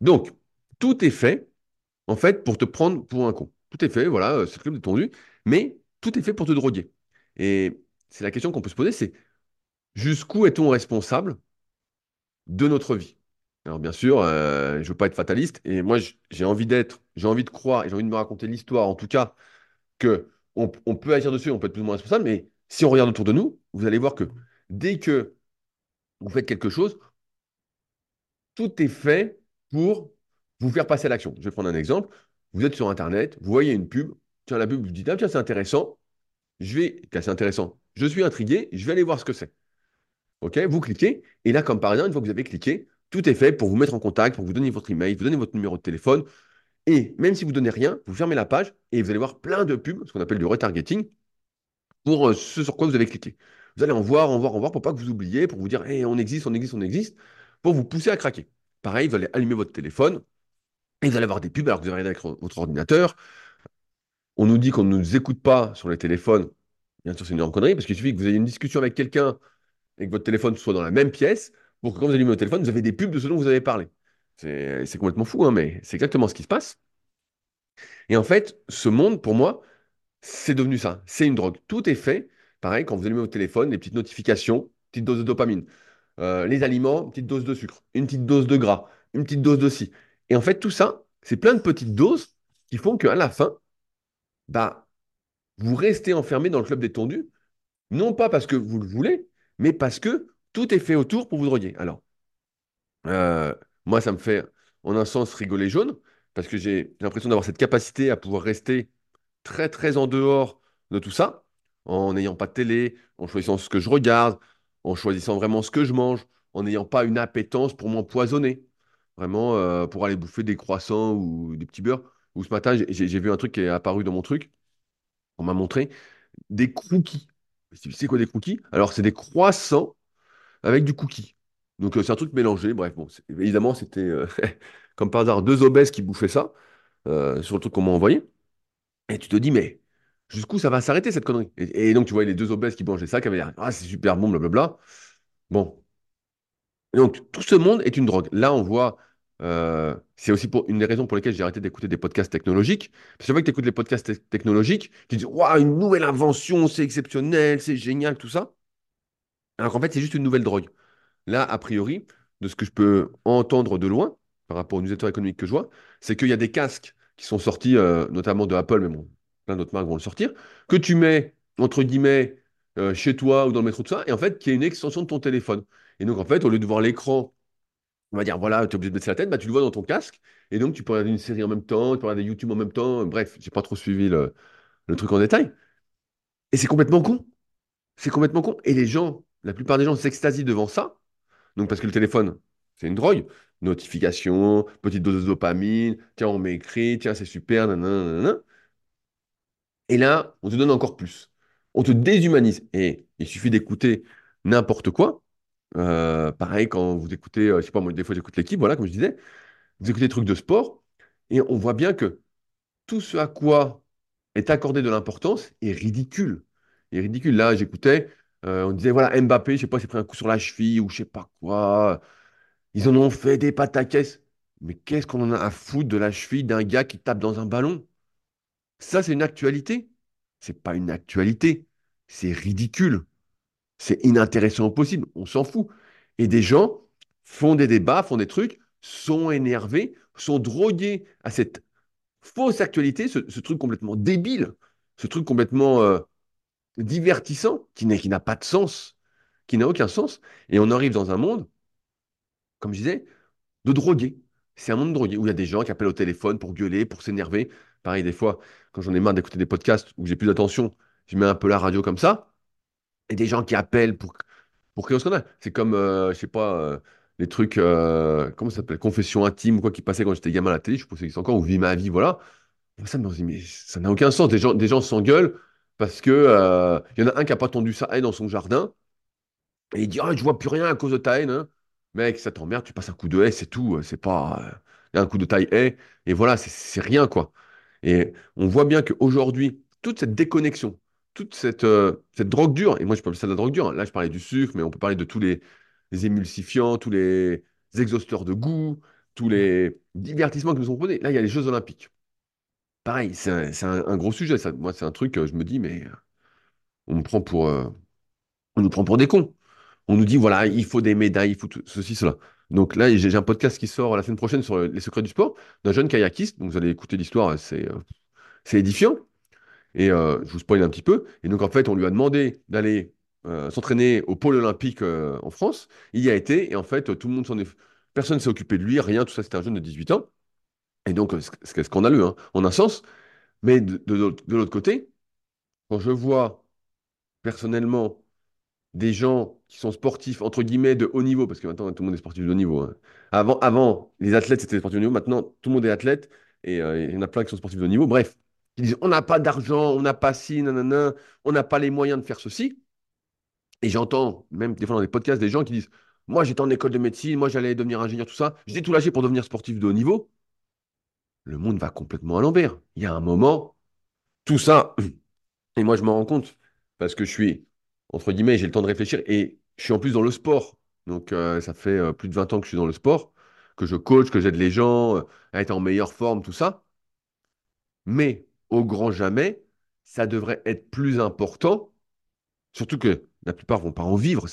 donc, tout est fait, en fait, pour te prendre pour un con. Tout est fait, voilà, c'est le club détendu, mais tout est fait pour te droguer. Et c'est la question qu'on peut se poser, c'est jusqu'où est-on responsable de notre vie? Alors bien sûr, euh, je ne veux pas être fataliste, et moi j'ai envie d'être, j'ai envie de croire, et j'ai envie de me raconter l'histoire, en tout cas, que on, peut agir dessus, on peut être plus ou moins responsable, mais si on regarde autour de nous, vous allez voir que dès que vous faites quelque chose, tout est fait pour vous faire passer l'action. Je vais prendre un exemple. Vous êtes sur Internet, vous voyez une pub, tiens, la pub, vous dites, ah, tiens, c'est intéressant, je vais, c'est intéressant, je suis intrigué, je vais aller voir ce que c'est. OK Vous cliquez, et là, comme par exemple, une fois que vous avez cliqué, tout est fait pour vous mettre en contact, pour vous donner votre email, vous donner votre numéro de téléphone. Et même si vous ne donnez rien, vous fermez la page et vous allez voir plein de pubs, ce qu'on appelle du retargeting, pour euh, ce sur quoi vous avez cliqué. Vous allez en voir, en voir, en voir, pour pas que vous oubliez, pour vous dire, hey, on existe, on existe, on existe, pour vous pousser à craquer. Pareil, vous allez allumer votre téléphone et vous allez avoir des pubs alors que vous avez avec votre ordinateur. On nous dit qu'on ne nous écoute pas sur les téléphones. Bien sûr, c'est une énorme connerie parce qu'il suffit que vous ayez une discussion avec quelqu'un et que votre téléphone soit dans la même pièce pour que quand vous allumez votre téléphone, vous avez des pubs de ce dont vous avez parlé. C'est complètement fou, hein, mais c'est exactement ce qui se passe. Et en fait, ce monde, pour moi, c'est devenu ça. C'est une drogue. Tout est fait. Pareil, quand vous allumez votre téléphone, les petites notifications, petite dose de dopamine. Euh, les aliments, petite dose de sucre, une petite dose de gras, une petite dose de ci. Et en fait, tout ça, c'est plein de petites doses qui font qu'à la fin, bah, vous restez enfermé dans le club détendu, non pas parce que vous le voulez, mais parce que tout est fait autour pour vous droguer. Alors, euh, moi, ça me fait en un sens rigoler jaune, parce que j'ai l'impression d'avoir cette capacité à pouvoir rester très, très en dehors de tout ça, en n'ayant pas de télé, en choisissant ce que je regarde, en choisissant vraiment ce que je mange, en n'ayant pas une appétence pour m'empoisonner, vraiment euh, pour aller bouffer des croissants ou des petits beurres. Ou ce matin, j'ai vu un truc qui est apparu dans mon truc, on m'a montré des cookies. C'est quoi des cookies? Alors, c'est des croissants avec du cookie. Donc, euh, c'est un truc mélangé. Bref, bon, évidemment, c'était euh, comme par hasard deux obèses qui bouffaient ça sur le truc qu'on m'a envoyé. Et tu te dis, mais Jusqu'où ça va s'arrêter cette connerie? Et, donc, tu vois les deux obèses qui des sacs, qui avaient l'air, ah, c'est super bon, blablabla. Bon. Donc, tout ce monde est une drogue. Là, on voit, euh, c'est aussi une des raisons pour lesquelles j'ai arrêté d'écouter des podcasts technologiques. Parce que fois que tu écoutes les podcasts te- technologiques, tu dis, waouh, une nouvelle invention, c'est exceptionnel, c'est génial, tout ça. Alors qu'en fait, c'est juste une nouvelle drogue. Là, a priori, de ce que je peux entendre de loin, par rapport aux newsletters économiques que je vois, c'est qu'il y a des casques qui sont sortis, euh, notamment de Apple, mais bon, plein d'autres marques vont le sortir, que tu mets, entre guillemets, euh, chez toi ou dans le métro, tout ça, et en fait, qui est une extension de ton téléphone. Et donc, en fait, au lieu de voir l'écran, on va dire, voilà, tu es obligé de baisser la tête, bah, tu le vois dans ton casque, et donc tu peux regarder une série en même temps, tu peux regarder YouTube en même temps, bref, j'ai pas trop suivi le, truc en détail. Et c'est complètement con. C'est complètement con. Et les gens, la plupart des gens s'extasient devant ça, donc, parce que le téléphone, c'est une drogue. Notification, petite dose de dopamine, tiens, on m'écrit, tiens, c'est super, nanana, nanana. Et là, on te donne encore plus. On te déshumanise. Et il suffit d'écouter n'importe quoi. Euh, pareil, quand vous écoutez, euh, je sais pas, moi, des fois, j'écoute l'équipe, voilà, comme je disais, vous écoutez des trucs de sport, et on voit bien que tout ce à quoi est accordé de l'importance est ridicule. Est ridicule. Là, j'écoutais, euh, on disait, voilà, Mbappé, je sais pas, s'est pris un coup sur la cheville ou je sais pas quoi. Ils en ont fait des pataquès. Mais qu'est-ce qu'on en a à foutre de la cheville d'un gars qui tape dans un ballon? Ça, c'est une actualité. C'est pas une actualité. C'est ridicule. C'est inintéressant au possible. On s'en fout. Et des gens font des débats, font des trucs, sont énervés, sont drogués à cette fausse actualité, ce, truc complètement débile, ce truc complètement euh, divertissant, qui n'a pas de sens, qui n'a aucun sens. Et on arrive dans un monde, comme je disais, de drogués. C'est un monde de drogués où il y a des gens qui appellent au téléphone pour gueuler, pour s'énerver. Pareil, des fois, quand j'en ai marre d'écouter des podcasts où j'ai plus d'attention, je mets un peu la radio comme ça, et des gens qui appellent pour, pour crier au scandale. C'est comme, euh, je sais pas, euh, les trucs, euh, comment ça s'appelle, confession intime ou quoi, qui passaient quand j'étais gamin à la télé, je pense que c'est encore, ou Vie ma vie, voilà. Ça, mais ça n'a aucun sens. Des gens, des gens s'engueulent parce que, euh, il y en a un qui n'a pas tendu sa haie dans son jardin, et il dit, ah, je vois plus rien à cause de ta haine. hein. Mec, ça t'emmerde, tu passes un coup de haie, c'est tout. euh, C'est pas euh, un coup de taille haie. Et voilà, c'est rien, quoi. Et on voit bien qu'aujourd'hui, toute cette déconnexion, toute cette, euh, cette drogue dure, et moi je parle ça de la drogue dure, hein. là je parlais du sucre, mais on peut parler de tous les, émulsifiants, tous les exhausteurs de goût, tous les divertissements qui nous sont proposés. Là, il y a les Jeux Olympiques. Pareil, c'est un, gros sujet. Moi, c'est un truc, je me dis, mais euh, on me prend pour, euh, on nous prend pour des cons. On nous dit, voilà, il faut des médailles, il faut tout- ceci, cela. Donc là, j'ai un podcast qui sort la semaine prochaine sur les secrets du sport d'un jeune kayakiste. Donc vous allez écouter l'histoire, c'est euh, édifiant. Et euh, je vous spoil un petit peu. Et donc en fait, on lui a demandé d'aller euh, s'entraîner au pôle olympique euh, en France. Il y a été, et en fait, tout le monde s'en est... Personne ne s'est occupé de lui, rien, tout ça, c'était un jeune de 18 ans. Et donc, euh, c'est scandaleux, hein, en un sens. Mais de l'autre côté, quand je vois personnellement des gens qui sont sportifs, entre guillemets, de haut niveau, parce que maintenant tout le monde est sportif de haut niveau. hein. Avant, avant, les athlètes, c'était des sportifs de haut niveau. Maintenant, tout le monde est athlète et euh, il y en a plein qui sont sportifs de haut niveau. Bref, ils disent on n'a pas d'argent, on n'a pas ci, nanana, on n'a pas les moyens de faire ceci. Et j'entends, même des fois dans des podcasts, des gens qui disent moi j'étais en école de médecine, moi j'allais devenir ingénieur, tout ça. J'ai tout lâché pour devenir sportif de haut niveau. Le monde va complètement à l'envers. Il y a un moment, tout ça. Et moi, je m'en rends compte parce que je suis, entre guillemets, j'ai le temps de réfléchir et je suis en plus dans le sport. Donc, euh, ça fait euh, plus de 20 ans que je suis dans le sport, que je coach, que j'aide les gens euh, à être en meilleure forme, tout ça. Mais au grand jamais, ça devrait être plus important, surtout que la plupart vont pas en vivre.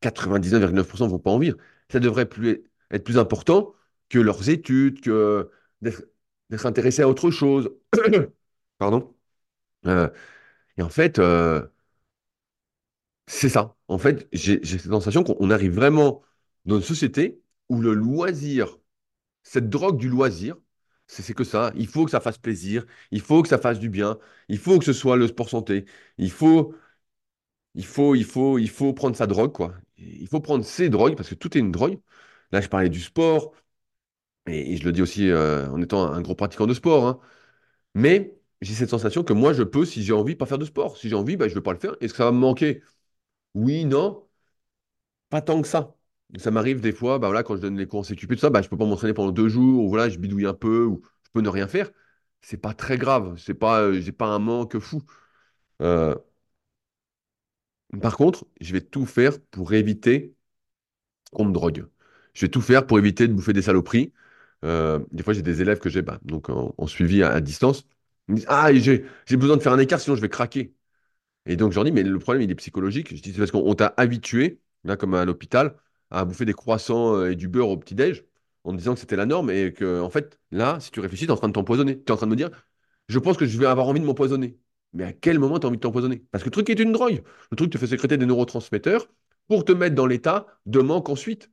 99,9% vont pas en vivre. Ça devrait plus être plus important que leurs études, que d'être intéressé à autre chose. Pardon. Et en fait, C'est ça. En fait, j'ai cette sensation qu'on on arrive vraiment dans une société où le loisir, cette drogue du loisir, c'est que ça. Il faut que ça fasse plaisir, il faut que ça fasse du bien, il faut que ce soit le sport santé, il faut, il faut, il faut, il prendre sa drogue, quoi. Il faut prendre ses drogues parce que tout est une drogue. Là, je parlais du sport et, je le dis aussi euh, en étant un gros pratiquant de sport, hein. Mais j'ai cette sensation que moi, je peux, si j'ai envie, pas faire de sport. Si j'ai envie, bah, je ne vais pas le faire. Est-ce que ça va me manquer? Oui, non. Pas tant que ça. Ça m'arrive des fois, bah voilà, quand je donne les cours en CQP, tout ça, bah, je peux pas m'entraîner pendant deux jours, ou voilà, je bidouille un peu, ou je peux ne rien faire. c'est pas très grave. C'est pas, euh, j'ai pas un manque fou. Euh, par contre, je vais tout faire pour éviter qu'on me drogue. Je vais tout faire pour éviter de bouffer des saloperies. Euh, des fois, j'ai des élèves que j'ai bah, en, suivi à, distance. Ils me disent, Ah, j'ai besoin de faire un écart, sinon je vais craquer. Et donc, je leur dis, mais le problème, il est psychologique. Je dis, c'est parce qu'on t'a habitué, là, comme à l'hôpital, à bouffer des croissants euh, et du beurre au petit-déj, en disant que c'était la norme, et que, en fait, là, si tu réfléchis, tu es en train de t'empoisonner. Tu es en train de me dire, je pense que je vais avoir envie de m'empoisonner. Mais à quel moment tu as envie de t'empoisonner? Parce que le truc est une drogue. Le truc te fait sécréter des neurotransmetteurs pour te mettre dans l'état de manque ensuite.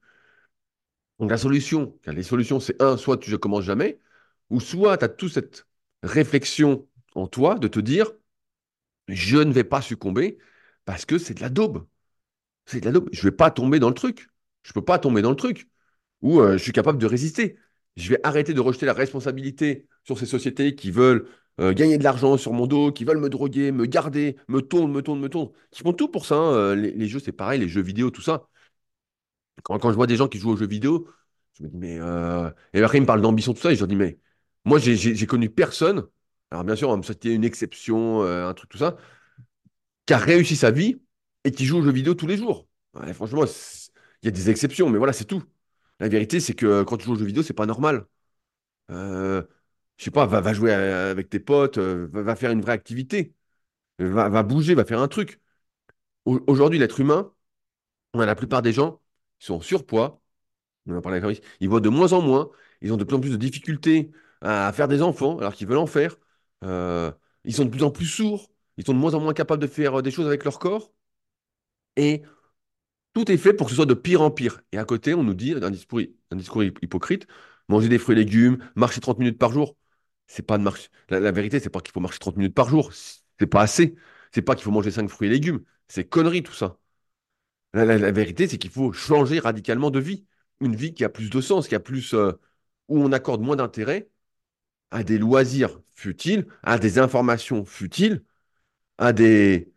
Donc, la solution, les solutions, c'est un, soit tu ne commences jamais, ou soit tu as toute cette réflexion en toi de te dire, je ne vais pas succomber parce que c'est de la daube. C'est de la daube. Je ne vais pas tomber dans le truc. Je ne peux pas tomber dans le truc où euh, je suis capable de résister. Je vais arrêter de rejeter la responsabilité sur ces sociétés qui veulent euh, gagner de l'argent sur mon dos, qui veulent me droguer, me garder, me tournent, me tournent, me tournent. Qui font tout pour ça. hein. Euh, Les, jeux, c'est pareil, les jeux vidéo, tout ça. Quand, je vois des gens qui jouent aux jeux vidéo, je me dis, mais. euh, Et après, ils me parlent d'ambition, tout ça, et je leur dis, mais moi, j'ai connu personne. Alors, bien sûr, on va me une exception, euh, un truc, tout ça qui a réussi sa vie et qui joue aux jeux vidéo tous les jours. Franchement, il y a des exceptions, mais voilà, c'est tout. La vérité, c'est que quand tu joues aux jeux vidéo, c'est pas normal. Euh, je sais pas, va, jouer euh, avec tes potes, euh, va, faire une vraie activité, va, bouger, va faire un truc. Au- Aujourd'hui, l'être humain, on a la plupart des gens qui sont en surpoids, on en parlé avec ils voient de moins en moins, ils ont de plus en plus de difficultés à faire des enfants alors qu'ils veulent en faire. Euh, ils sont de plus en plus sourds, ils sont de moins en moins capables de faire euh, des choses avec leur corps. Et Tout est fait pour que ce soit de pire en pire. Et à côté, on nous dit, un discours, hypocrite, manger des fruits et légumes, marcher 30 minutes par jour. C'est pas de marcher. La, la vérité, c'est pas qu'il faut marcher 30 minutes par jour. C'est pas assez. C'est pas qu'il faut manger 5 fruits et légumes. C'est connerie tout ça. La vérité, c'est qu'il faut changer radicalement de vie. Une vie qui a plus de sens, qui a plus, euh, où on accorde moins d'intérêt à des loisirs futiles, à des informations futiles, à des,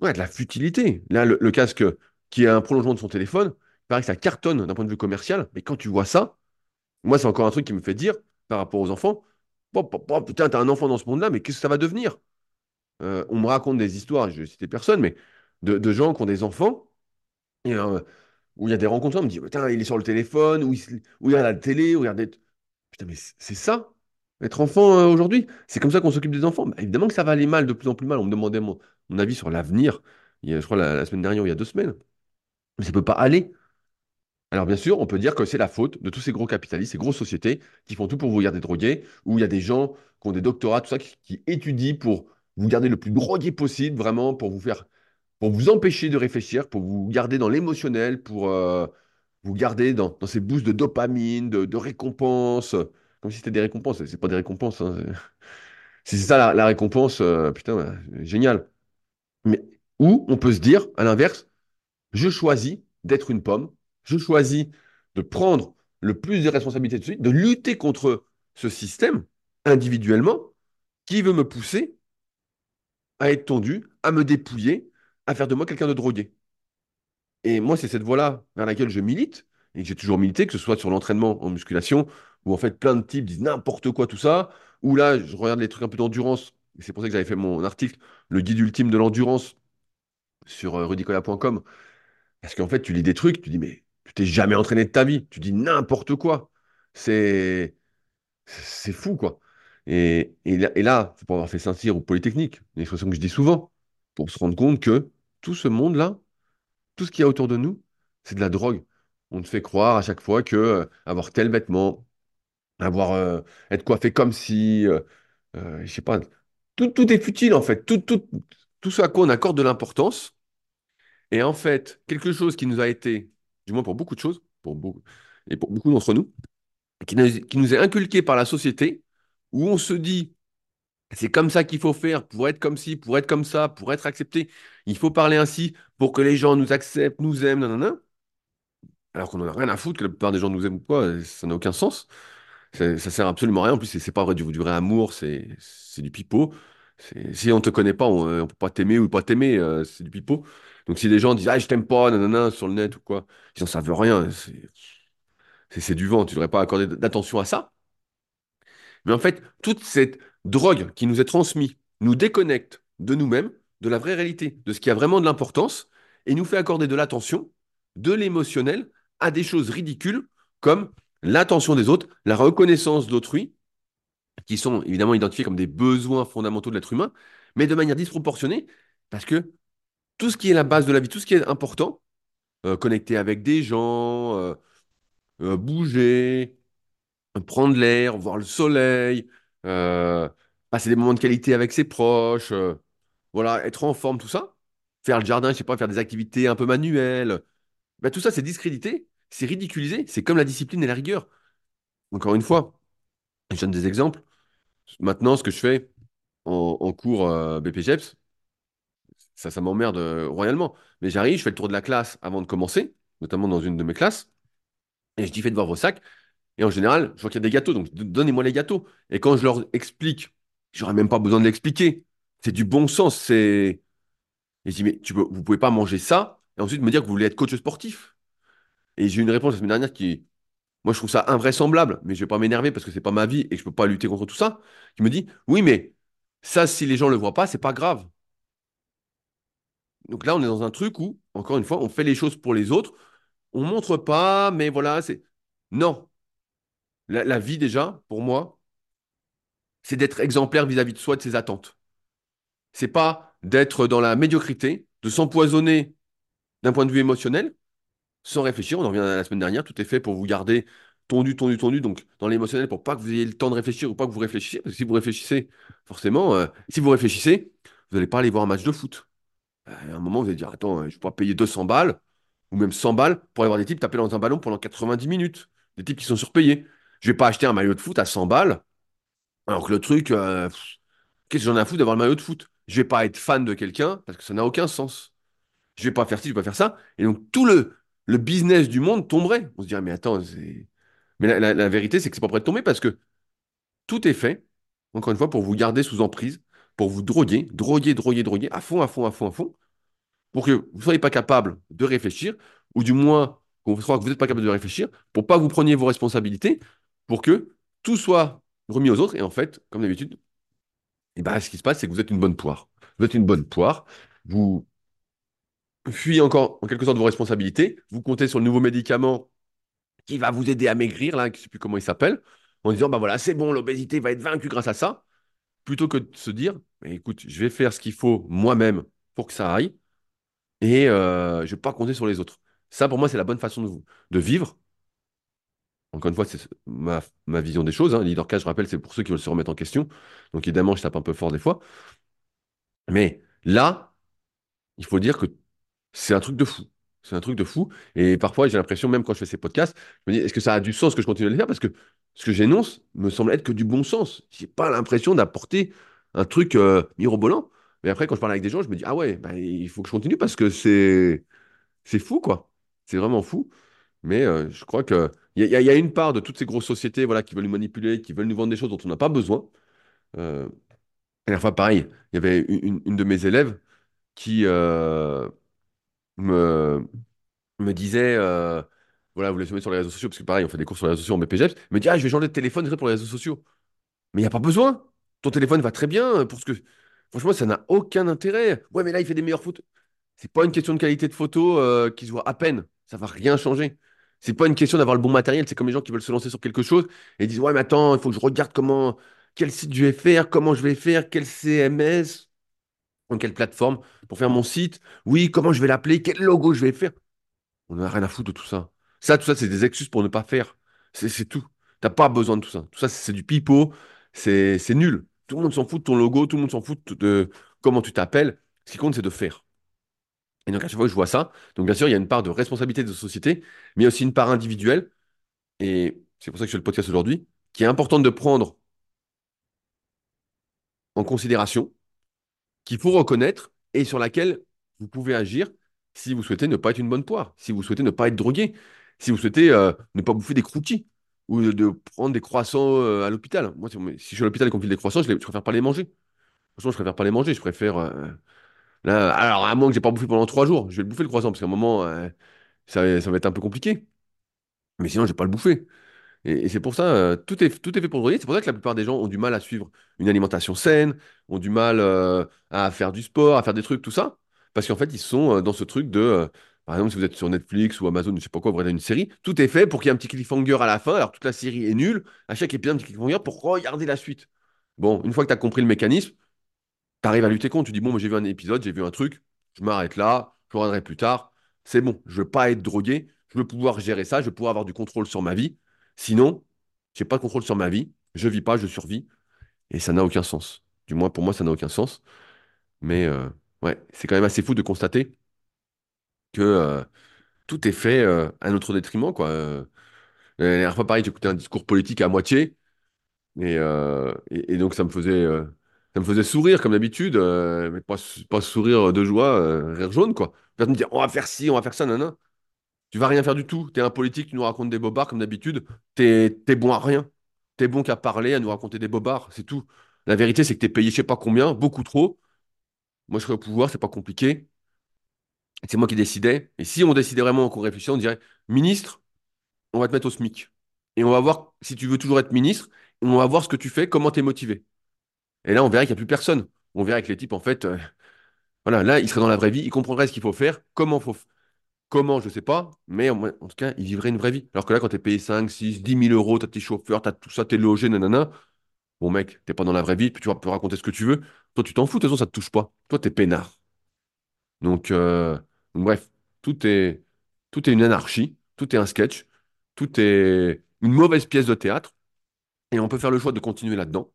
Ouais, de la futilité. Là, le, casque qui est un prolongement de son téléphone, il paraît que ça cartonne d'un point de vue commercial, mais quand tu vois ça, moi, c'est encore un truc qui me fait dire, par rapport aux enfants, oh, oh, oh, putain, t'as un enfant dans ce monde-là, mais qu'est-ce que ça va devenir? Euh, on me raconte des histoires, je vais citer personne, mais de, gens qui ont des enfants, euh, où il y a des rencontres, on me dit, putain, il est sur le téléphone, ou il, il regarde la télé, ou il regarde des... Putain, mais c'est ça, être enfant euh, aujourd'hui? C'est comme ça qu'on s'occupe des enfants? Bah, évidemment que ça va aller mal, de plus en plus mal. On me demandait mon, avis sur l'avenir, il y a, je crois, la, semaine dernière ou il y a deux semaines. Mais ça peut pas aller. Alors bien sûr, on peut dire que c'est la faute de tous ces gros capitalistes, ces grosses sociétés qui font tout pour vous garder drogué, où il y a des gens qui ont des doctorats, tout ça, qui, étudient pour vous garder le plus drogué possible, vraiment, pour vous faire, pour vous empêcher de réfléchir, pour vous garder dans l'émotionnel, pour euh, vous garder dans, ces boosts de dopamine, de, de récompenses, comme si c'était des récompenses. C'est pas des récompenses. hein. Si c'est ça la, récompense, euh, putain, ouais, génial. Mais ou on peut se dire, à l'inverse, je choisis d'être une pomme, je choisis de prendre le plus de responsabilités de suite, de lutter contre ce système individuellement qui veut me pousser à être tendu, à me dépouiller, à faire de moi quelqu'un de drogué. Et moi, c'est cette voie-là vers laquelle je milite et que j'ai toujours milité, que ce soit sur l'entraînement en musculation, où en fait plein de types disent n'importe quoi, tout ça, ou là, je regarde les trucs un peu d'endurance, et c'est pour ça que j'avais fait mon article, le guide ultime de l'endurance sur euh, rudicola.com, Parce qu'en fait, tu lis des trucs, tu dis, mais tu t'es jamais entraîné de ta vie. Tu dis n'importe quoi. C'est c'est fou, quoi. Et, là, et là, c'est pour avoir fait Saint-Cyr ou Polytechnique, une expression que je dis souvent, pour se rendre compte que tout ce monde-là, tout ce qu'il y a autour de nous, c'est de la drogue. On te fait croire à chaque fois que euh, avoir tel vêtement, avoir euh, être coiffé comme si, euh, euh, je sais pas, tout, tout est futile en fait. Tout, tout, tout ce à quoi on accorde de l'importance et en fait, quelque chose qui nous a été, du moins pour beaucoup de choses, pour beaucoup, et pour beaucoup d'entre nous, qui nous, est inculqué par la société, où on se dit, c'est comme ça qu'il faut faire pour être comme ci, pour être comme ça, pour être accepté. Il faut parler ainsi pour que les gens nous acceptent, nous aiment, nanana. Alors qu'on n'en a rien à foutre que la plupart des gens nous aiment ou pas, ça n'a aucun sens. Ça, ça sert absolument à rien. En plus, c'est pas vrai du, vrai amour, c'est du pipeau. Si on te connaît pas, on, euh, on peut pas t'aimer ou pas t'aimer, euh, c'est du pipeau. Donc si les gens disent ah je t'aime pas, nanana, sur le net ou quoi, ils en savent rien. C'est du vent. Tu devrais pas accorder d'attention à ça. Mais en fait, toute cette drogue qui nous est transmise nous déconnecte de nous-mêmes, de la vraie réalité, de ce qui a vraiment de l'importance, et nous fait accorder de l'attention, de l'émotionnel, à des choses ridicules comme l'attention des autres, la reconnaissance d'autrui, qui sont évidemment identifiés comme des besoins fondamentaux de l'être humain, mais de manière disproportionnée, parce que tout ce qui est la base de la vie, tout ce qui est important, euh, connecter avec des gens, euh, euh, bouger, prendre l'air, voir le soleil, passer des moments de qualité avec ses proches, voilà, être en forme, tout ça. Faire le jardin, je sais pas, faire des activités un peu manuelles. Ben, tout ça, c'est discrédité, c'est ridiculisé, c'est comme la discipline et la rigueur. Encore une fois, je donne des exemples. Maintenant, ce que je fais en, cours euh, BPGEPS, ça, m'emmerde euh, royalement. Mais j'arrive, je fais le tour de la classe avant de commencer, notamment dans une de mes classes, et je dis faites voir vos sacs. Et en général, je vois qu'il y a des gâteaux, donc donnez-moi les gâteaux. Et quand je leur explique, j'aurais même pas besoin de l'expliquer. C'est du bon sens. C'est. Et je dis, mais tu peux, vous pouvez pas manger ça et ensuite me dire que vous voulez être coach sportif. Et j'ai eu une réponse la semaine dernière qui, moi, je trouve ça invraisemblable, mais je vais pas m'énerver parce que c'est pas ma vie et je peux pas lutter contre tout ça. Qui me dit, oui, mais ça, si les gens le voient pas, c'est pas grave. Donc là, on est dans un truc où, encore une fois, on fait les choses pour les autres. On montre pas, mais voilà, c'est. Non. La, la vie, déjà, pour moi, c'est d'être exemplaire vis-à-vis de soi, de ses attentes. C'est pas d'être dans la médiocrité, de s'empoisonner d'un point de vue émotionnel, sans réfléchir. On en revient à la semaine dernière, tout est fait pour vous garder tondu, tondu, tondu, donc dans l'émotionnel, pour pas que vous ayez le temps de réfléchir ou pas que vous réfléchissiez. Parce que si vous réfléchissez, forcément, euh, si vous réfléchissez, vous n'allez pas aller voir un match de foot. Euh, À un moment, vous allez dire, attends, euh, je pas payer 200 balles, ou même 100 balles, pour aller voir des types taper dans un ballon pendant 90 minutes. Des types qui sont surpayés. Je vais pas acheter un maillot de foot à 100 balles, alors que le truc, qu'est-ce que j'en ai à foutre d'avoir le maillot de foot? Je vais pas être fan de quelqu'un parce que ça n'a aucun sens. Je vais pas faire ci, je vais pas faire ça. Et donc, tout le, le business du monde tomberait. On se dirait, mais attends. Mais la, vérité, c'est que c'est pas prêt de tomber parce que tout est fait, encore une fois, pour vous garder sous emprise, pour vous droguer, droguer, droguer, droguer, à fond, à fond, à fond, à fond, pour que vous ne soyez pas capable de réfléchir, ou du moins qu'on croit que vous n'êtes pas capable de réfléchir, pour pas vous preniez vos responsabilités, pour que tout soit remis aux autres. Et en fait, comme d'habitude, eh ben, ce qui se passe, c'est que vous êtes une bonne poire. Vous êtes une bonne poire. Vous fuyez encore, en quelque sorte, vos responsabilités. Vous comptez sur le nouveau médicament qui va vous aider à maigrir, là, je ne sais plus comment il s'appelle, en disant, bah voilà, c'est bon, l'obésité va être vaincue grâce à ça, plutôt que de se dire, écoute, je vais faire ce qu'il faut moi-même pour que ça aille, et euh, je ne vais pas compter sur les autres. Ça, pour moi, c'est la bonne façon de, vivre. Encore une fois, c'est ma, ma vision des choses. Hein. Leader K, je rappelle, c'est pour ceux qui veulent se remettre en question. Donc évidemment, je tape un peu fort des fois. Mais là, il faut dire que c'est un truc de fou. C'est un truc de fou. Et parfois, j'ai l'impression, même quand je fais ces podcasts, je me dis, est-ce que ça a du sens que je continue à le faire? Parce que ce que j'énonce me semble être que du bon sens. J'ai pas l'impression d'apporter un truc euh, mirobolant. Mais après, quand je parle avec des gens, je me dis, ah ouais, bah, il faut que je continue parce que c'est c'est fou, quoi. C'est vraiment fou. Mais euh, je crois que il y, y a une part de toutes ces grosses sociétés voilà, qui veulent nous manipuler, qui veulent nous vendre des choses dont on n'a pas besoin. Euh, la dernière fois, pareil, il y avait une, de mes élèves qui me, disait, euh, voilà, vous voulez se mettre sur les réseaux sociaux, parce que pareil, on fait des cours sur les réseaux sociaux en BPGEPS, me dit, ah, je vais changer de téléphone pour les réseaux sociaux. Mais il n'y a pas besoin. Ton téléphone va très bien pour ce que... Franchement, ça n'a aucun intérêt. Ouais, mais là, il fait des meilleures photos. C'est pas une question de qualité de photo euh, qui se voit à peine. Ça va rien changer. C'est pas une question d'avoir le bon matériel. C'est comme les gens qui veulent se lancer sur quelque chose et disent, ouais, mais attends, il faut que je regarde comment, quel site je vais faire, comment je vais faire, quel CMS, en quelle plateforme pour faire mon site. Oui, comment je vais l'appeler, quel logo je vais faire? On n'a rien à foutre de tout ça. Ça, tout ça, c'est des excuses pour ne pas faire. C'est tout. T'as pas besoin de tout ça. Tout ça, c'est du pipeau. C'est nul. Tout le monde s'en fout de ton logo. Tout le monde s'en fout de comment tu t'appelles. Ce qui compte, c'est de faire. Et donc, à chaque fois que je vois ça, donc bien sûr, il y a une part de responsabilité de société, mais aussi une part individuelle. Et c'est pour ça que je fais le podcast aujourd'hui, qui est importante de prendre en considération, qu'il faut reconnaître et sur laquelle vous pouvez agir si vous souhaitez ne pas être une bonne poire, si vous souhaitez ne pas être drogué, si vous souhaitez euh, ne pas bouffer des croûtis ou de, prendre des croissants euh, à l'hôpital. Moi, si, je suis à l'hôpital et qu'on file des croissants, je, je préfère pas les manger. Franchement, je préfère pas les manger. Je préfère. euh, là, alors, à moins que j'ai pas bouffé pendant trois jours, je vais le bouffer le croissant parce qu'à un moment, ça, ça va être un peu compliqué. Mais sinon, je vais pas le bouffer. Et, c'est pour ça, euh, tout est, tout est fait pour le. C'est pour ça que la plupart des gens ont du mal à suivre une alimentation saine, ont du mal euh, à faire du sport, à faire des trucs, tout ça. Parce qu'en fait, ils sont euh, dans ce truc de, par exemple, si vous êtes sur Netflix ou Amazon, je sais pas quoi, vous regardez une série, tout est fait pour qu'il y ait un petit cliffhanger à la fin. Alors toute la série est nulle. À chaque épisode, un petit cliffhanger pour regarder la suite. Bon, une fois que tu as compris le mécanisme, tu arrives à lutter contre. Tu dis, bon, j'ai vu un épisode, j'ai vu un truc, je m'arrête là, je reviendrai plus tard. C'est bon, je veux pas être drogué, je veux pouvoir gérer ça, je veux pouvoir avoir du contrôle sur ma vie. Sinon, j'ai pas de contrôle sur ma vie, je vis pas, je survis, et ça n'a aucun sens. Du moins, pour moi, ça n'a aucun sens. Mais euh, ouais, c'est quand même assez fou de constater que euh, tout est fait euh, à notre détriment, quoi. La dernière fois, pareil, j'écoutais un discours politique à moitié, et, donc ça me faisait, ça me faisait sourire comme d'habitude, mais pas, sourire de joie, rire jaune, quoi. Faire me dire, on va faire ci, on va faire ça, nanana. Tu vas rien faire du tout. T'es un politique, tu nous racontes des bobards comme d'habitude. T'es, t'es bon à rien. T'es bon qu'à parler, à nous raconter des bobards, c'est tout. La vérité, c'est que t'es payé je sais pas combien, beaucoup trop. Moi, je serais au pouvoir, c'est pas compliqué. C'est moi qui décidais. Et si on décidait vraiment qu'on réfléchissait, on dirait, ministre, on va te mettre au SMIC. Et on va voir si tu veux toujours être ministre. On va voir ce que tu fais, comment t'es motivé. Et là, on verrait qu'il n'y a plus personne. On verrait que les types, en fait, euh, voilà, là, ils seraient dans la vraie vie, ils comprendraient ce qu'il faut faire, comment faut, Comment, je sais pas, mais en, tout cas, ils vivraient une vraie vie. Alors que là, quand tu es payé 5, 6, 10 000 euros, tu as tes chauffeurs, tu as tout ça, tu es logé, nanana. Bon, mec, t'es pas dans la vraie vie, puis tu peux raconter ce que tu veux. Toi, tu t'en fous, de toute façon, ça te touche pas. Toi, t'es peinard. Donc, euh, donc, bref, tout est, tout est une anarchie, tout est un sketch, tout est une mauvaise pièce de théâtre, et on peut faire le choix de continuer là-dedans.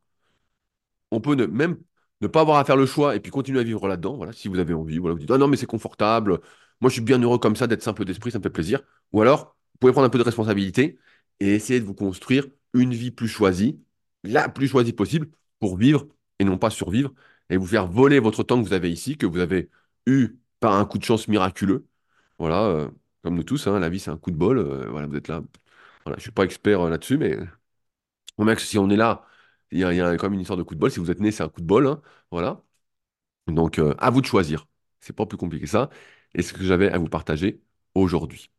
On peut ne, même ne pas avoir à faire le choix et puis continuer à vivre là-dedans, voilà, si vous avez envie. Voilà, vous dites, ah non, mais c'est confortable. Moi, je suis bien heureux comme ça, d'être simple d'esprit, ça me fait plaisir. Ou alors, vous pouvez prendre un peu de responsabilité et essayer de vous construire une vie plus choisie, la plus choisie possible, pour vivre et non pas survivre, et vous faire voler votre temps que vous avez ici, que vous avez eu par un coup de chance miraculeux. Voilà, euh, comme nous tous, hein, la vie, c'est un coup de bol. euh, voilà, vous êtes là. Voilà, je suis pas expert euh, là-dessus, mais bon, mec, si on est là, il y a, quand même une histoire de coup de bol. Si vous êtes né, c'est un coup de bol. hein, voilà. Donc, à vous de choisir. C'est pas plus compliqué que ça. Et ce que j'avais à vous partager aujourd'hui.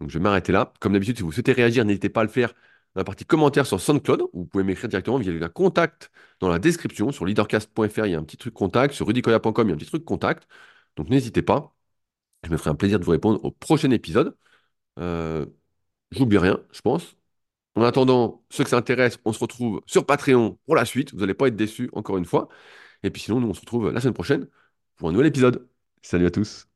Donc, je vais m'arrêter là. Comme d'habitude, si vous souhaitez réagir, n'hésitez pas à le faire dans la partie commentaires sur SoundCloud. Vous pouvez m'écrire directement via le contact dans la description. Sur leadercast.fr, il y a un petit truc contact. Sur rudicoya.com, il y a un petit truc contact. Donc, n'hésitez pas. Je me ferai un plaisir de vous répondre au prochain épisode. Euh, J'oublie rien, je pense. En attendant, ceux que ça intéresse, on se retrouve sur Patreon pour la suite. Vous n'allez pas être déçus, encore une fois. Et puis sinon, nous, on se retrouve la semaine prochaine pour un nouvel épisode. Salut à tous.